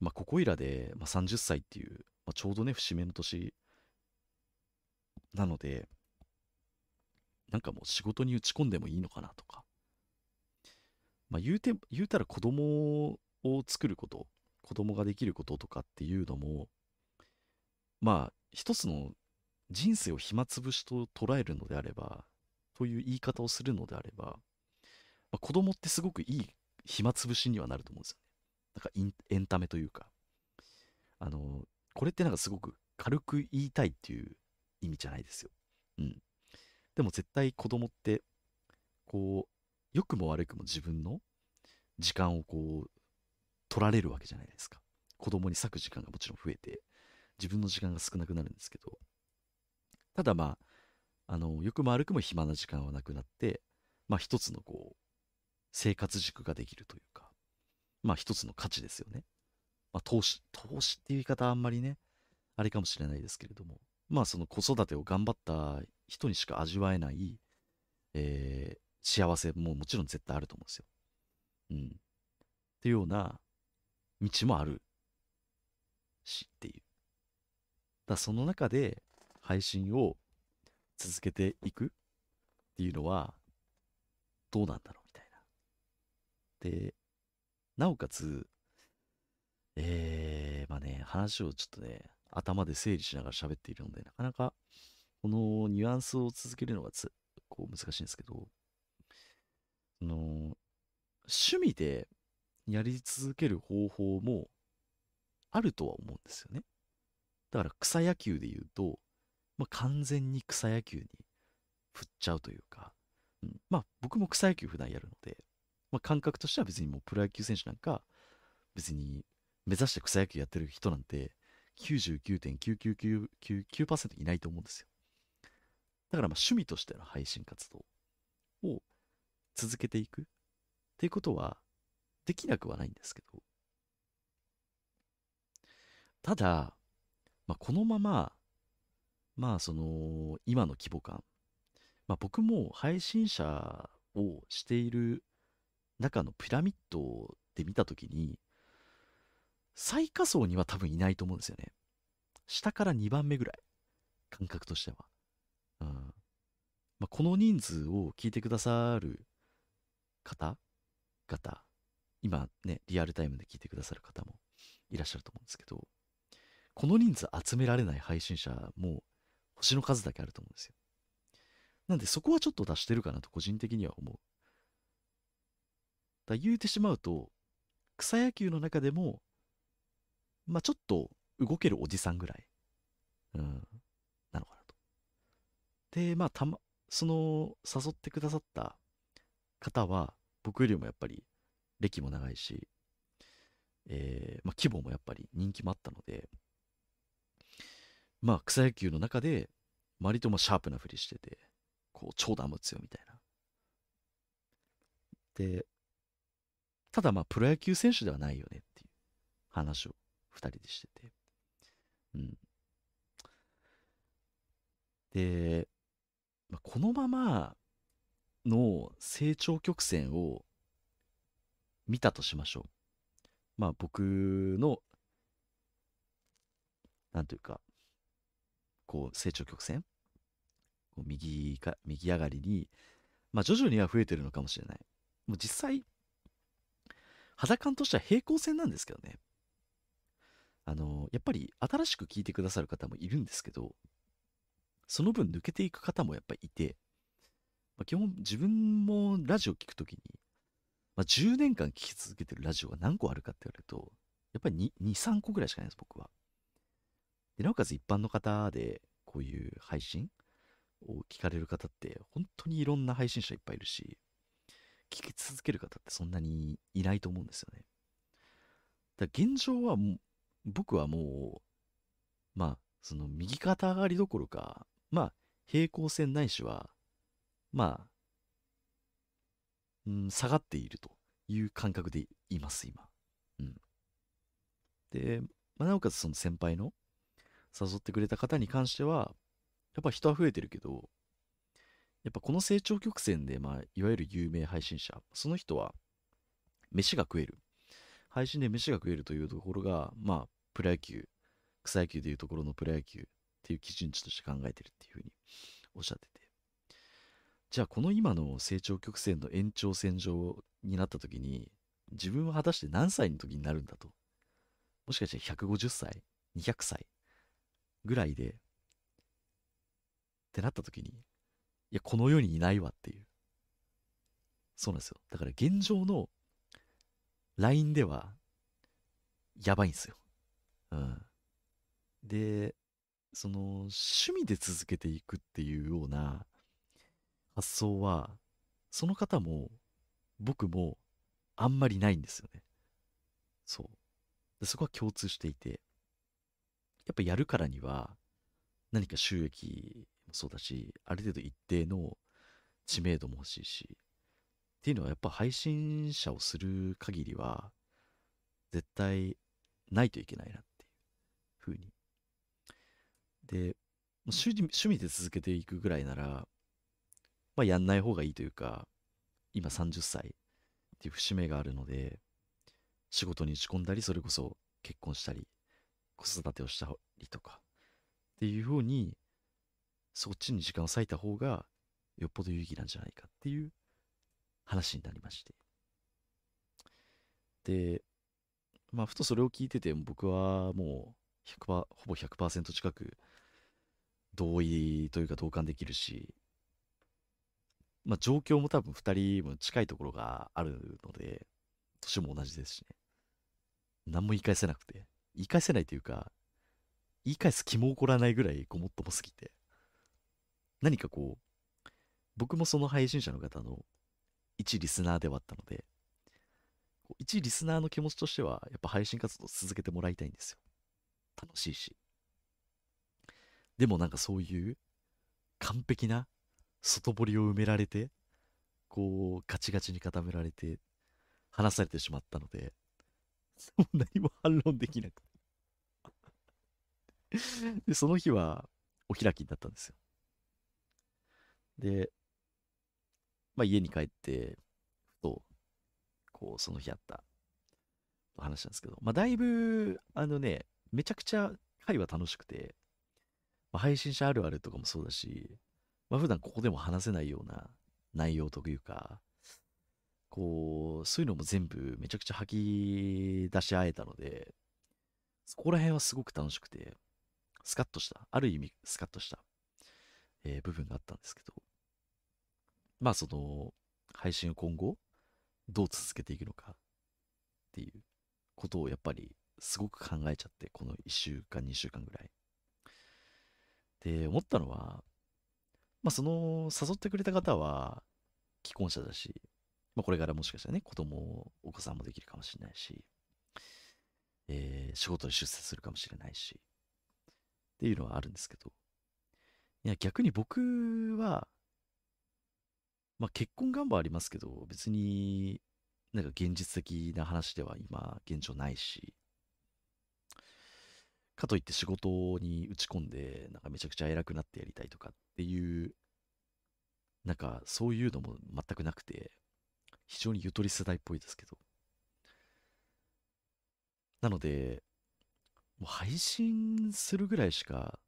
[SPEAKER 1] まあここいらで、まあ、30歳っていう、まあ、ちょうどね、節目の年なので、なんかもう仕事に打ち込んでもいいのかなとか、まあ、言うて、言うたら子供を作ること、子供ができることとかっていうのも、まあ、一つの人生を暇つぶしと捉えるのであれば、という言い方をするのであれば、まあ、子供ってすごくいい暇つぶしにはなると思うんですよね。なんかエンタメというか。あの、これってなんかすごく軽く言いたいっていう意味じゃないですよ。うん。でも絶対子供って、こう、良くも悪くも自分の時間をこう、取られるわけじゃないですか。子供に割く時間がもちろん増えて、自分の時間が少なくなるんですけど、ただまあ、あの、良くも悪くも暇な時間はなくなって、まあ一つのこう、生活軸ができるというか、まあ一つの価値ですよね。まあ投資、投資っていう言い方はあんまりね、あれかもしれないですけれども、まあその子育てを頑張った人にしか味わえない、えー、幸せももちろん絶対あると思うんですよ。うん。っていうような道もあるしっていう。だその中で配信を続けていくっていうのはどうなんだろう。で、なおかつ、えー、まあね、話をちょっとね、頭で整理しながら喋っているので、なかなかこのニュアンスを続けるのがつこう難しいんですけど、の、趣味でやり続ける方法もあるとは思うんですよね。だから草野球で言うと、まあ、完全に草野球に振っちゃうというか、うん、まあ僕も草野球普段やるので、まあ、感覚としては別にもうプロ野球選手なんか別に目指して草野球やってる人なんて99.9999%いないと思うんですよ。だからまあ趣味としての配信活動を続けていく。っていうことはできなくはないんですけど、ただ、まあ、このまま、まあその、今の規模感、まあ僕も配信者をしている中のピラミッドで見たときに、最下層には多分いないと思うんですよね。下から2番目ぐらい。感覚としては。うんまあ、この人数を聞いてくださる方々、今ね、リアルタイムで聞いてくださる方もいらっしゃると思うんですけど、この人数集められない配信者も星の数だけあると思うんですよ。なんでそこはちょっと出してるかなと個人的には思う。だ言うてしまうと、草野球の中でも、まあちょっと動けるおじさんぐらい、うん、なのかなと。で、まあたま、その誘ってくださった方は、僕よりもやっぱり歴も長いし、えー、まあ、規模もやっぱり人気もあったので、まあ、草野球の中で、割ともシャープなふりしてて、こう、長打も打つよみたいな。で、ただまあ、プロ野球選手ではないよねっていう話を二人でしてて。うん。で、まあ、このまま、の成長曲線を見たとしましょう。まあ僕の、なんというか、こう成長曲線？こう右か、右上がりに、まあ徐々には増えてるのかもしれない。もう実際、肌感としては平行線なんですけどね。あの、やっぱり新しく聞いてくださる方もいるんですけど、その分抜けていく方もやっぱりいて、まあ、基本自分もラジオ聞くときに、まあ、10年間聞き続けてるラジオが何個あるかって言われると、やっぱり 2, 2、3個ぐらいしかないです、僕は。で、なおかつ一般の方で、こういう配信を聞かれる方って、本当にいろんな配信者いっぱいいるし、聞き続ける方ってそんなにいないと思うんですよね。だ現状は僕はもう、まあ、その右肩上がりどころか、まあ、平行線ないしは、まあ、うん、下がっているという感覚でいます、今。うん。で、まあ、なおかつその先輩の誘ってくれた方に関しては、やっぱ人は増えてるけど、やっぱこの成長曲線で、まあ、いわゆる有名配信者、その人は、飯が食える。配信で飯が食えるというところが、まあ、プロ野球、草野球でいうところのプロ野球っていう基準値として考えてるっていうふうにおっしゃってて。じゃあこの今の成長曲線の延長線上になった時に自分は果たして何歳の時になるんだと。もしかして150歳 ?200 歳ぐらいでってなった時にいやこの世にいないわっていう。そうなんですよ。だから現状の LINE ではやばいんですよ。うん。で、その趣味で続けていくっていうような発想は、その方も僕もあんまりないんですよね。そう。でそこは共通していて、やっぱやるからには何か収益そうだし、ある程度一定の知名度も欲しいし、っていうのはやっぱ配信者をする限りは絶対ないといけないなっていうふうに。で、趣味趣味で続けていくぐらいなら、まあ、やんない方がいいというか、今30歳っていう節目があるので、仕事に打ち込んだり、それこそ結婚したり、子育てをしたりとか、っていうふうに、そっちに時間を割いた方が、よっぽど有意義なんじゃないかっていう話になりまして。で、まあ、ふとそれを聞いてて、僕はもう100%、ほぼ100%近く同意というか同感できるし、まあ、状況も多分2人も近いところがあるので、年も同じですしね。何も言い返せなくて。言い返せないというか、言い返す気も起こらないぐらいごもっともすぎて。何かこう、僕もその配信者の方の一リスナーではあったので、一リスナーの気持ちとしては、やっぱ配信活動続けてもらいたいんですよ。楽しいし。でもなんかそういう完璧な外堀を埋められて、こう、ガチガチに固められて、話されてしまったので、もう何も反論できなくてで、その日はお開きになったんですよ。で、まあ家に帰って、ふと、こう、その日あった話なんですけど、まあだいぶ、あのね、めちゃくちゃ会話楽しくて、まあ、配信者あるあるとかもそうだし、まあ、普段ここでも話せないような内容というか、こう、そういうのも全部めちゃくちゃ吐き出し合えたので、そこら辺はすごく楽しくて、スカッとした、ある意味スカッとした、えー、部分があったんですけど、まあその、配信を今後、どう続けていくのかっていうことをやっぱりすごく考えちゃって、この1週間、2週間ぐらい。で、思ったのは、まあ、その、誘ってくれた方は、既婚者だし、まあ、これからもしかしたらね、子供、お子さんもできるかもしれないし、えー、仕事に出世するかもしれないし、っていうのはあるんですけど、いや、逆に僕は、まあ、結婚願望ありますけど、別になんか現実的な話では今、現状ないし、かといって仕事に打ち込んで、なんかめちゃくちゃ偉くなってやりたいとかっていう、なんかそういうのも全くなくて、非常にゆとり世代っぽいですけど。なので、もう配信するぐらいしか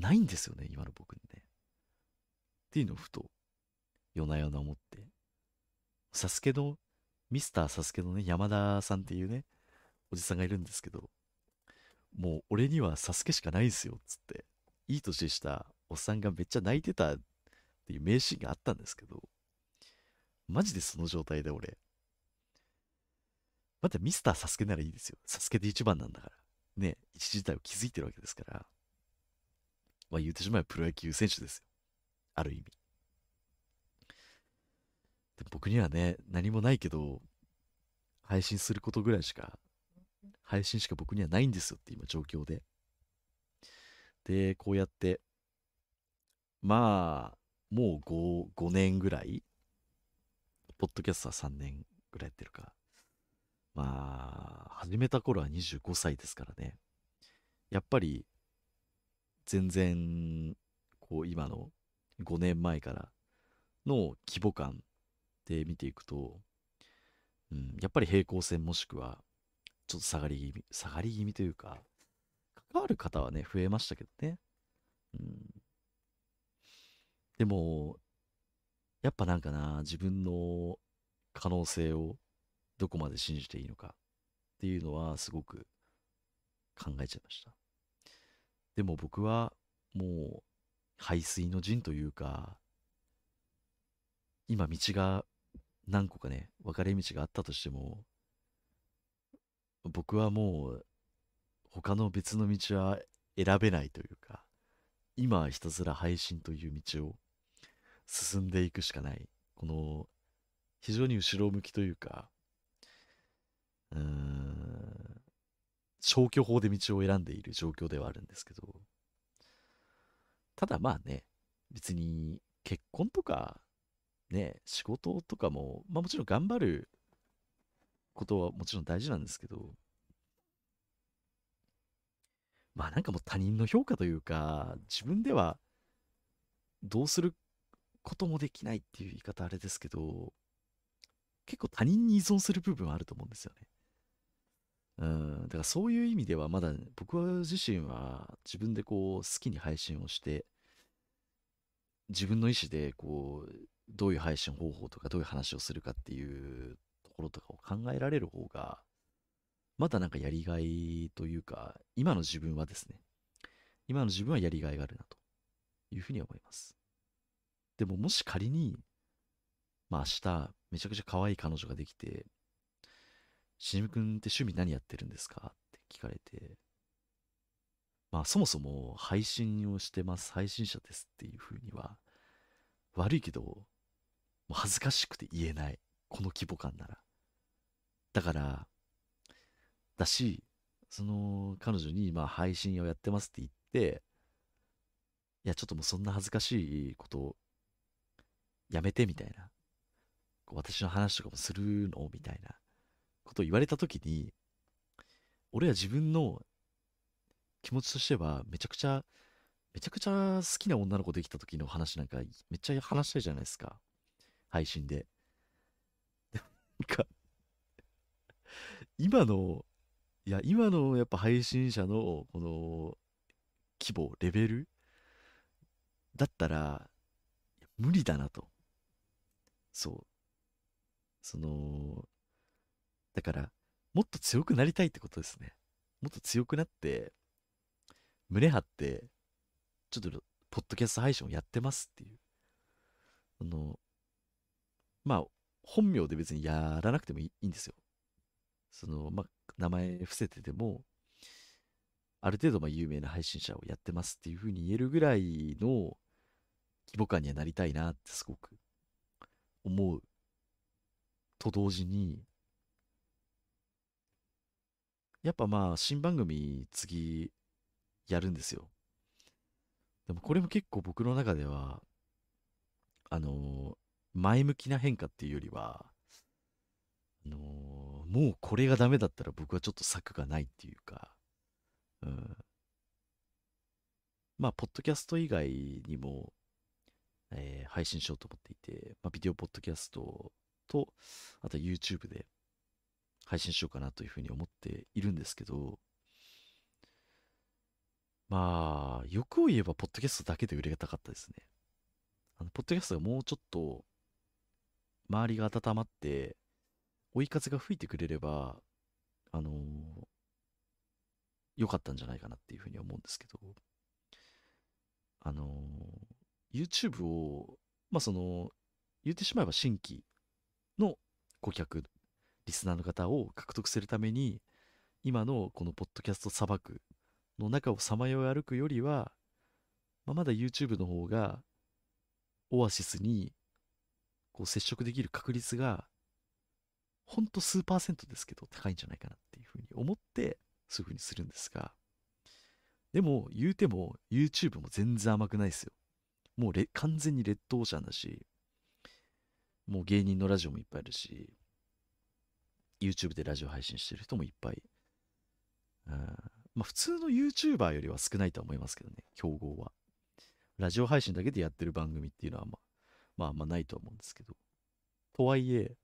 [SPEAKER 1] ないんですよね、今の僕にね。っていうのをふと、夜な夜な思って、サスケの、ミスターサスケのね、山田さんっていうね、おじさんがいるんですけど、もう俺にはサスケしかないんすよ、つって、いい年したおっさんがめっちゃ泣いてたっていう名シーンがあったんですけど、マジでその状態で俺、またミスターサスケならいいですよ。サスケで一番なんだから。ね、一時代を築いてるわけですから。まあ言うてしまえばプロ野球選手ですよ。ある意味。で僕にはね、何もないけど、配信することぐらいしか、配信しか僕にはないんですよって今状況で。で、こうやって、まあ、もう 5, 5年ぐらい、ポッドキャストは3年ぐらいやってるか。まあ、始めた頃は25歳ですからね。やっぱり、全然、こう、今の5年前からの規模感で見ていくと、うん、やっぱり平行線もしくは、ちょっと下がり気味、下がり気味というか、関わる方はね、増えましたけどね。うん。でも、やっぱなんかな、自分の可能性をどこまで信じていいのかっていうのはすごく考えちゃいました。でも僕はもう排水の陣というか、今道が何個かね、分かれ道があったとしても、僕はもう他の別の道は選べないというか、今はひたすら配信という道を進んでいくしかない。この非常に後ろ向きというか、うーん、消去法で道を選んでいる状況ではあるんですけど、ただまあね、別に結婚とか、ね、仕事とかも、まあもちろん頑張ることはもちろん大事なんですけど、まあなんかもう他人の評価というか、自分ではどうすることもできないっていう言い方あれですけど、結構他人に依存する部分はあると思うんですよね。うん、だからそういう意味ではまだ僕は自身は自分でこう好きに配信をして自分の意思でこうどういう配信方法とかどういう話をするかっていうところとかを考えられる方がまだなんかやりがいというか今の自分はですね今の自分はやりがいがあるなというふうに思います。でももし仮にまあ明日めちゃくちゃ可愛い彼女ができてしじみくんって趣味何やってるんですか？って聞かれて、まあそもそも配信をしてます、配信者ですっていう風には、悪いけど、もう恥ずかしくて言えない。この規模感なら。だから、だし、その彼女にまあ配信をやってますって言って、いや、ちょっともうそんな恥ずかしいことやめてみたいな。私の話とかもするの？みたいなことを言われた時に、俺は自分の気持ちとしては、めちゃくちゃ、めちゃくちゃ好きな女の子できた時の話なんか、めっちゃ話したいじゃないですか。配信で。なんか今の、いや、今のやっぱ配信者の、この、規模、レベルだったら、無理だなと。そう。その、だから、もっと強くなりたいってことですね。もっと強くなって、胸張って、ちょっと、ポッドキャスト配信をやってますっていう。あの、まあ、本名で別にやらなくてもいいんですよ。その、まあ、名前伏せてても、ある程度、まあ、有名な配信者をやってますっていう風に言えるぐらいの規模感にはなりたいなってすごく思うと同時に、やっぱまあ、新番組次やるんですよ。でもこれも結構僕の中では、あの、前向きな変化っていうよりは、あの、もうこれがダメだったら僕はちょっと策がないっていうか、うん。まあ、ポッドキャスト以外にも、えー、配信しようと思っていて、まあ、ビデオポッドキャストと、あと YouTube で配信しようかなというふうに思っているんですけど、まあ、欲を言えば、ポッドキャストだけで売れたかったですね。あのポッドキャストがもうちょっと周りが温まって追い風が吹いてくれればあのー良かったんじゃないかなっていうふうに思うんですけどあのー YouTube をまあその言ってしまえば新規の顧客リスナーの方を獲得するために今のこのポッドキャスト砂漠の中をさまよい歩くよりは、まあ、まだ YouTube の方がオアシスにこう接触できる確率がほんと数パーセントですけど高いんじゃないかなっていうふうに思ってそういうふうにするんですがでも言うても YouTube も全然甘くないですよ。もうレ完全にレッドオーシャンだしもう芸人のラジオもいっぱいあるし YouTube でラジオ配信してる人もいっぱい。うん。まあ普通の YouTuber よりは少ないとは思いますけどね競合は。ラジオ配信だけでやってる番組っていうのはまあまああんまないとは思うんですけど。とはいえ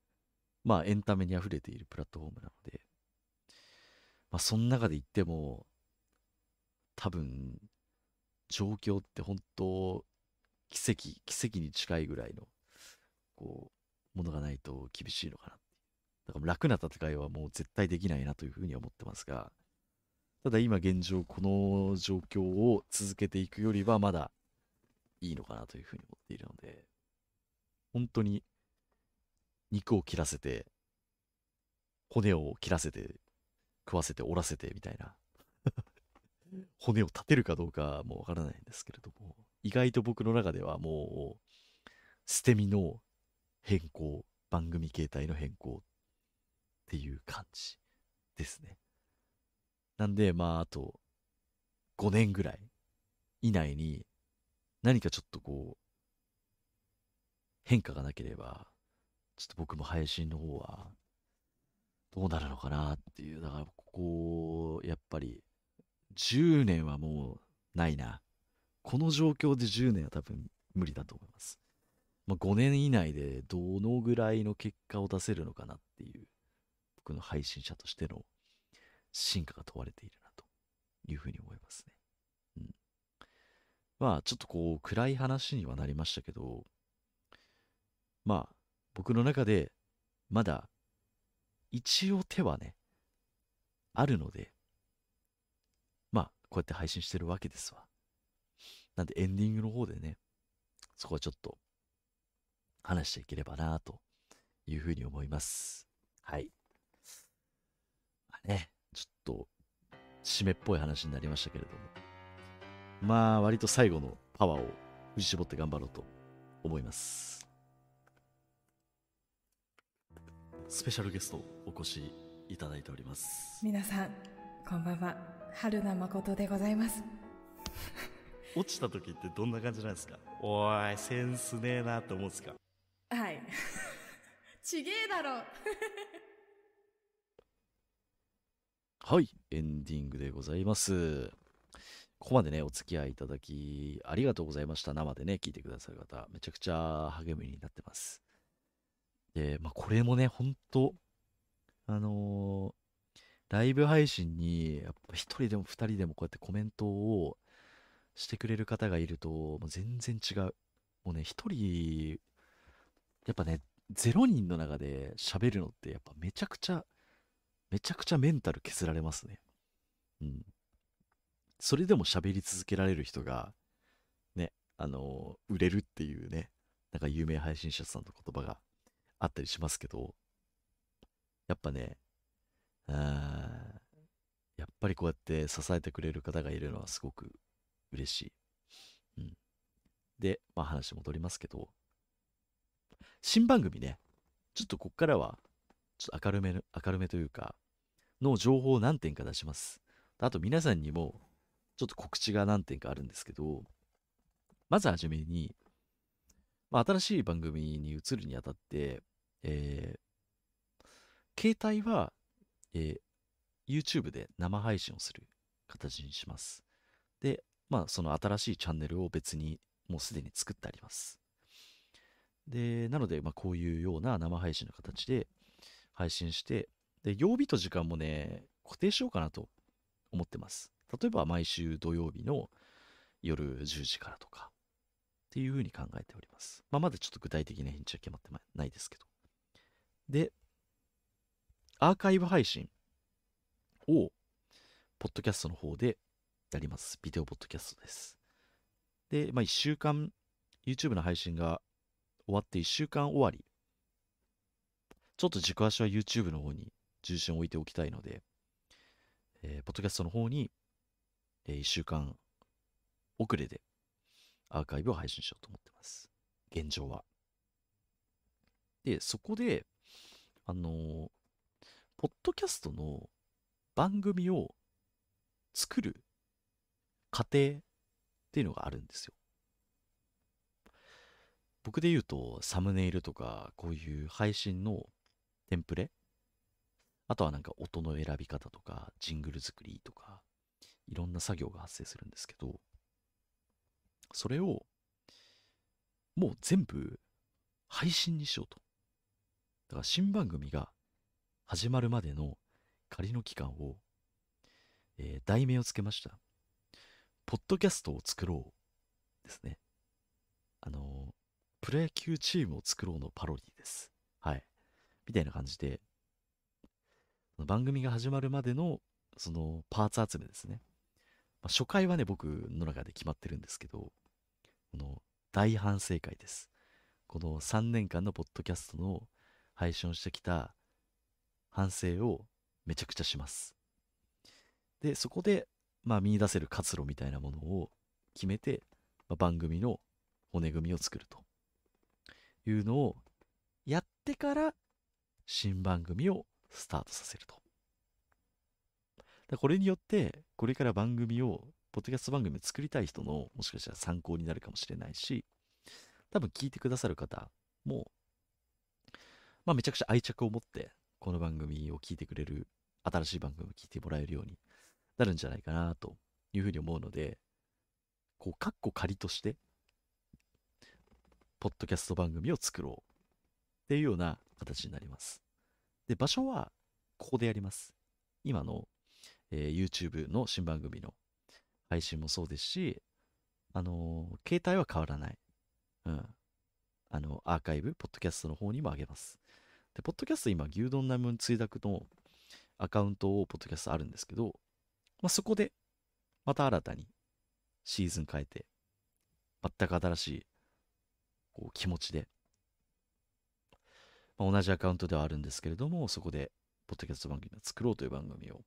[SPEAKER 1] まあエンタメに溢れているプラットフォームなのでまあその中で言っても多分状況って本当奇跡奇跡に近いぐらいのこうものがないと厳しいのかなだから楽な戦いはもう絶対できないなというふうに思ってますがただ今現状この状況を続けていくよりはまだいいのかなというふうに思っているので本当に肉を切らせて骨を切らせて食わせて折らせてみたいな骨を立てるかどうかもわからないんですけれども意外と僕の中ではもう捨て身の変更番組形態の変更っていう感じですね。なんでまああと5年ぐらい以内に何かちょっとこう変化がなければちょっと僕も配信の方はどうなるのかなっていう。だからここやっぱり10年はもうないな。この状況で10年は多分無理だと思います、まあ、5年以内でどのぐらいの結果を出せるのかなっていう。僕の配信者としての進化が問われているなというふうに思いますね。うん。まあちょっとこう暗い話にはなりましたけど、まあ僕の中でまだ一応手はね、あるので、まあこうやって配信してるわけですわ。なんでエンディングの方でね、そこはちょっと話していければなというふうに思います。はい。まあね、ちょっと締めっぽい話になりましたけれども、まあ割と最後のパワーを振り絞って頑張ろうと思います。スペシャルゲストお越しいただいております。
[SPEAKER 2] 皆さんこんばんは。春名誠でございます。
[SPEAKER 1] 落ちた時ってどんな感じなんですか？おい、センスねえなって思うんですか？
[SPEAKER 2] はい。ちげえだろ
[SPEAKER 1] はい、エンディングでございます。ここまでね、お付き合いいただき、ありがとうございました。生でね、聞いてくださる方、めちゃくちゃ励みになってます。で、まあ、これもね、ほんと、あのーライブ配信に、やっぱ一人でも二人でもこうやってコメントをしてくれる方がいると、もう全然違う。もうね、一人、やっぱね、ゼロ人の中で喋るのって、やっぱめちゃくちゃ、めちゃくちゃメンタル削られますね。うん。それでも喋り続けられる人が、ね、あの売れるっていうね、なんか有名配信者さんの言葉があったりしますけど、やっぱね、あやっぱりこうやって支えてくれる方がいるのはすごく嬉しい。うん。で、まあ話戻りますけど、新番組ね、ちょっとこっからは、ちょっと明るめ、明るめというか、の情報を何点か出します。あと皆さんにも、ちょっと告知が何点かあるんですけど、まずはじめに、まあ、新しい番組に移るにあたって、えー携帯は、えー YouTube で生配信をする形にします。で、まあ、その新しいチャンネルを別にもうすでに作ってあります。で、なので、まあ、こういうような生配信の形で配信して、で、曜日と時間もね、固定しようかなと思ってます。例えば、毎週土曜日の夜10時からとか、っていうふうに考えております。まあ、まだちょっと具体的な返事は決まってないですけど。で、アーカイブ配信を、ポッドキャストの方でやります。ビデオポッドキャストです。で、まあ、1週間、YouTube の配信が終わって1週間終わり、ちょっと軸足は YouTube の方に重心を置いておきたいので、えーポッドキャストの方に、え1週間遅れでアーカイブを配信しようと思ってます。現状は。で、そこで、あのーポッドキャストの番組を作る過程っていうのがあるんですよ。僕で言うと、サムネイルとか、こういう配信のテンプレ？あとはなんか音の選び方とか、ジングル作りとか、いろんな作業が発生するんですけど、それを、もう全部配信にしようと。だから新番組が始まるまでの仮の期間を、えー題名をつけました。ポッドキャストを作ろうですね。あのープロ野球チームを作ろうのパロディです。はい。みたいな感じで、番組が始まるまでの、そのパーツ集めですね。まあ、初回はね、僕の中で決まってるんですけど、この大反省会です。この3年間のポッドキャストの配信をしてきた反省をめちゃくちゃします。で、そこで、まあ、見出せる活路みたいなものを決めて、まあ、番組の骨組みを作るというのをやってから新番組をスタートさせると。だこれによって、これから番組を、ポッドキャスト番組を作りたい人の、もしかしたら参考になるかもしれないし、多分聞いてくださる方も、まあ、めちゃくちゃ愛着を持って、この番組を聞いてくれる、新しい番組を聞いてもらえるようになるんじゃないかな、というふうに思うので、こう、カッコ仮として、ポッドキャスト番組を作ろうっていうような形になります。で、場所はここでやります。今の、えー YouTube の新番組の配信もそうですし、あのー携帯は変わらない。うん。あの、アーカイブ、ポッドキャストの方にも上げます。で、ポッドキャスト今、牛丼ナムン追諾のアカウントをポッドキャストあるんですけど、まあ、そこで、また新たにシーズン変えて、全く新しいこう気持ちで、まあ、同じアカウントではあるんですけれども、そこで、ポッドキャスト番組を作ろうという番組を、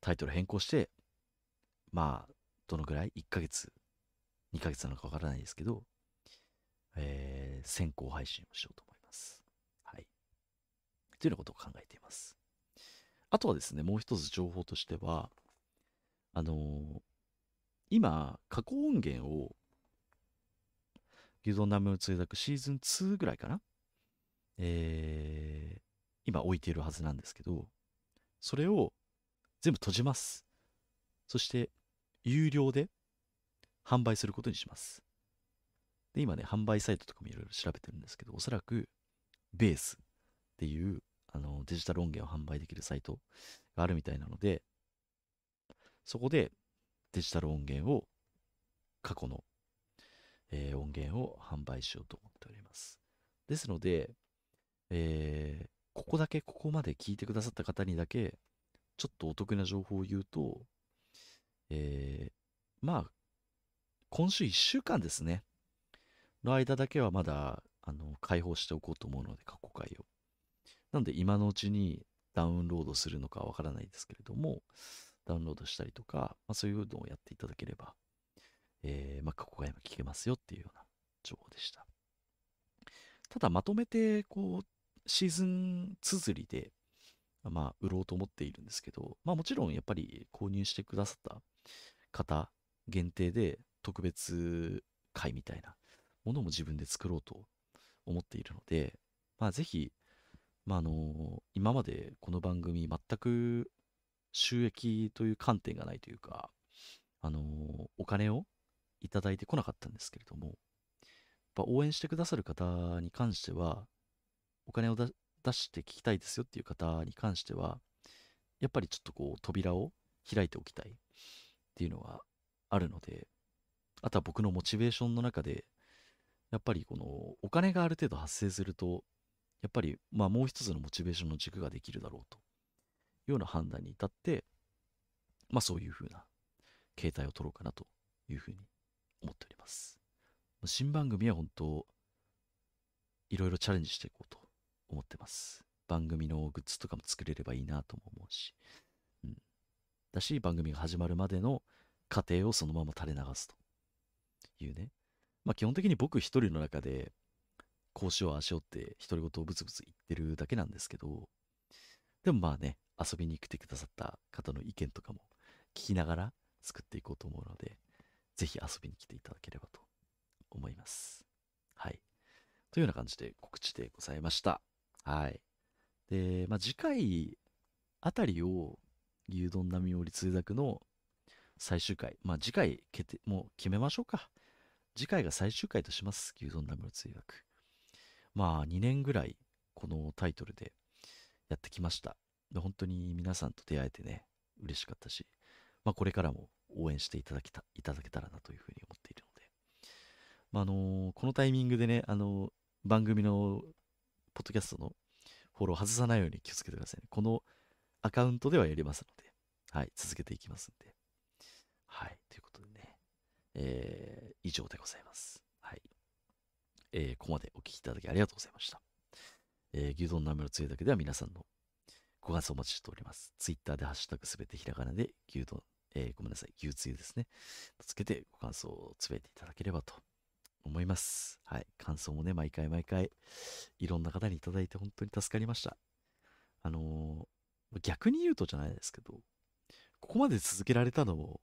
[SPEAKER 1] タイトル変更して、まあ、どのぐらい ?1 ヶ月、2ヶ月なのかわからないですけど、えー先行配信をしようと思います。はい。というようなことを考えています。あとはですね、もう一つ情報としては、あのー今、加工音源を、牛丼ナム通訳シーズン2ぐらいかな？えー今置いているはずなんですけど、それを全部閉じます。そして、有料で販売することにします。で、今ね、販売サイトとかもいろいろ調べてるんですけど、おそらく、ベースっていう、あの、デジタル音源を販売できるサイトがあるみたいなので、そこでデジタル音源を、過去の、えー音源を販売しようと思っております。ですので、えーここだけ、ここまで聞いてくださった方にだけ、ちょっとお得な情報を言うと、えーまあ、今週1週間ですね。の間だけはまだ、あの、開放しておこうと思うので、過去回を。なので、今のうちにダウンロードするのかわからないですけれども、ダウンロードしたりとか、まあ、そういうのをやっていただければ、えーまあ、過去回も聞けますよっていうような情報でした。ただ、まとめて、こう、シーズン綴りで、まあ、売ろうと思っているんですけど、まあ、もちろん、やっぱり購入してくださった方限定で特別会みたいなものも自分で作ろうと思っているので、まあ、ぜひ、まあ、あの今までこの番組全く収益という観点がないというか、あのお金をいただいてこなかったんですけれども、やっぱ応援してくださる方に関しては、お金を出して聞きたいですよっていう方に関しては、やっぱりちょっとこう扉を開いておきたいっていうのがあるので、あとは僕のモチベーションの中で、やっぱりこのお金がある程度発生すると、やっぱりまあもう一つのモチベーションの軸ができるだろうというような判断に至って、まあそういうふうな形態を取ろうかなというふうに思っております。新番組は本当、いろいろチャレンジしていこうと思ってます。番組のグッズとかも作れればいいなとも思うし、うん。だし、番組が始まるまでの過程をそのまま垂れ流すというね。まあ基本的に僕一人の中で、こうしよう、あしようって独り言をブツブツ言ってるだけなんですけど、でもまあね、遊びに来てくださった方の意見とかも聞きながら作っていこうと思うので、ぜひ遊びに来ていただければと思います。はい。というような感じで告知でございました。はい。で、まあ、次回あたりを牛丼並織通学の最終回、まあ、次回決定、もう決めましょうか。次回が最終回とします。牛丼並織通学。まあ、2年ぐらいこのタイトルでやってきました。で本当に皆さんと出会えてね、嬉しかったし、まあ、これからも応援していただけたいただけたらなというふうに思っているので、まあ、あのー、このタイミングでね、あのー、番組のポッドキャストのフォロー外さないように気をつけてくださいね。このアカウントではやりますので、はい、続けていきますんで。はい、ということでね、えー、以上でございます。はい。えー、ここまでお聞きいただきありがとうございました。えー、牛丼ナムのつゆだけでは皆さんのご感想お待ちしております。ツイッターでハッシュタグすべてひらがなで牛丼、えー、ごめんなさい、牛つゆですね。つけてご感想をつぶやいていただければと思います。はい。感想もね、毎回毎回、いろんな方にいただいて本当に助かりました。あのー、逆に言うとじゃないですけど、ここまで続けられたのも、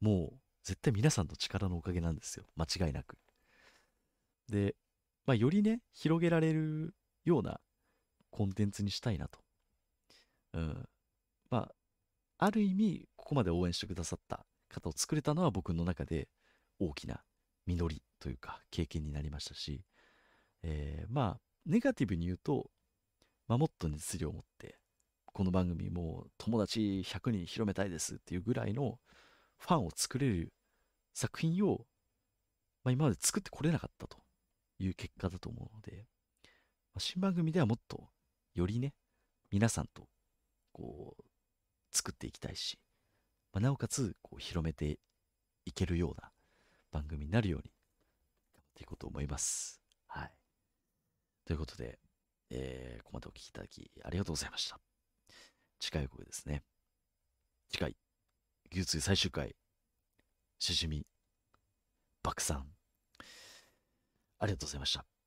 [SPEAKER 1] もう絶対皆さんの力のおかげなんですよ。間違いなく。で、まあ、よりね、広げられるようなコンテンツにしたいなと。うん。まあ、ある意味、ここまで応援してくださった方を作れたのは僕の中で大きな実りというか経験になりましたし、えー、まあネガティブに言うと、まあ、もっと熱量を持ってこの番組も友達100人広めたいですっていうぐらいのファンを作れる作品を、まあ、今まで作ってこれなかったという結果だと思うので、まあ、新番組ではもっとよりね皆さんとこう作っていきたいし、まあ、なおかつこう広めていけるような番組になるようにっていこうと思います。はい。ということで、えー、ここまでお聞きいただきありがとうございました。次回予告ですね。次回、牛通最終回、しじみ、爆散。ありがとうございました。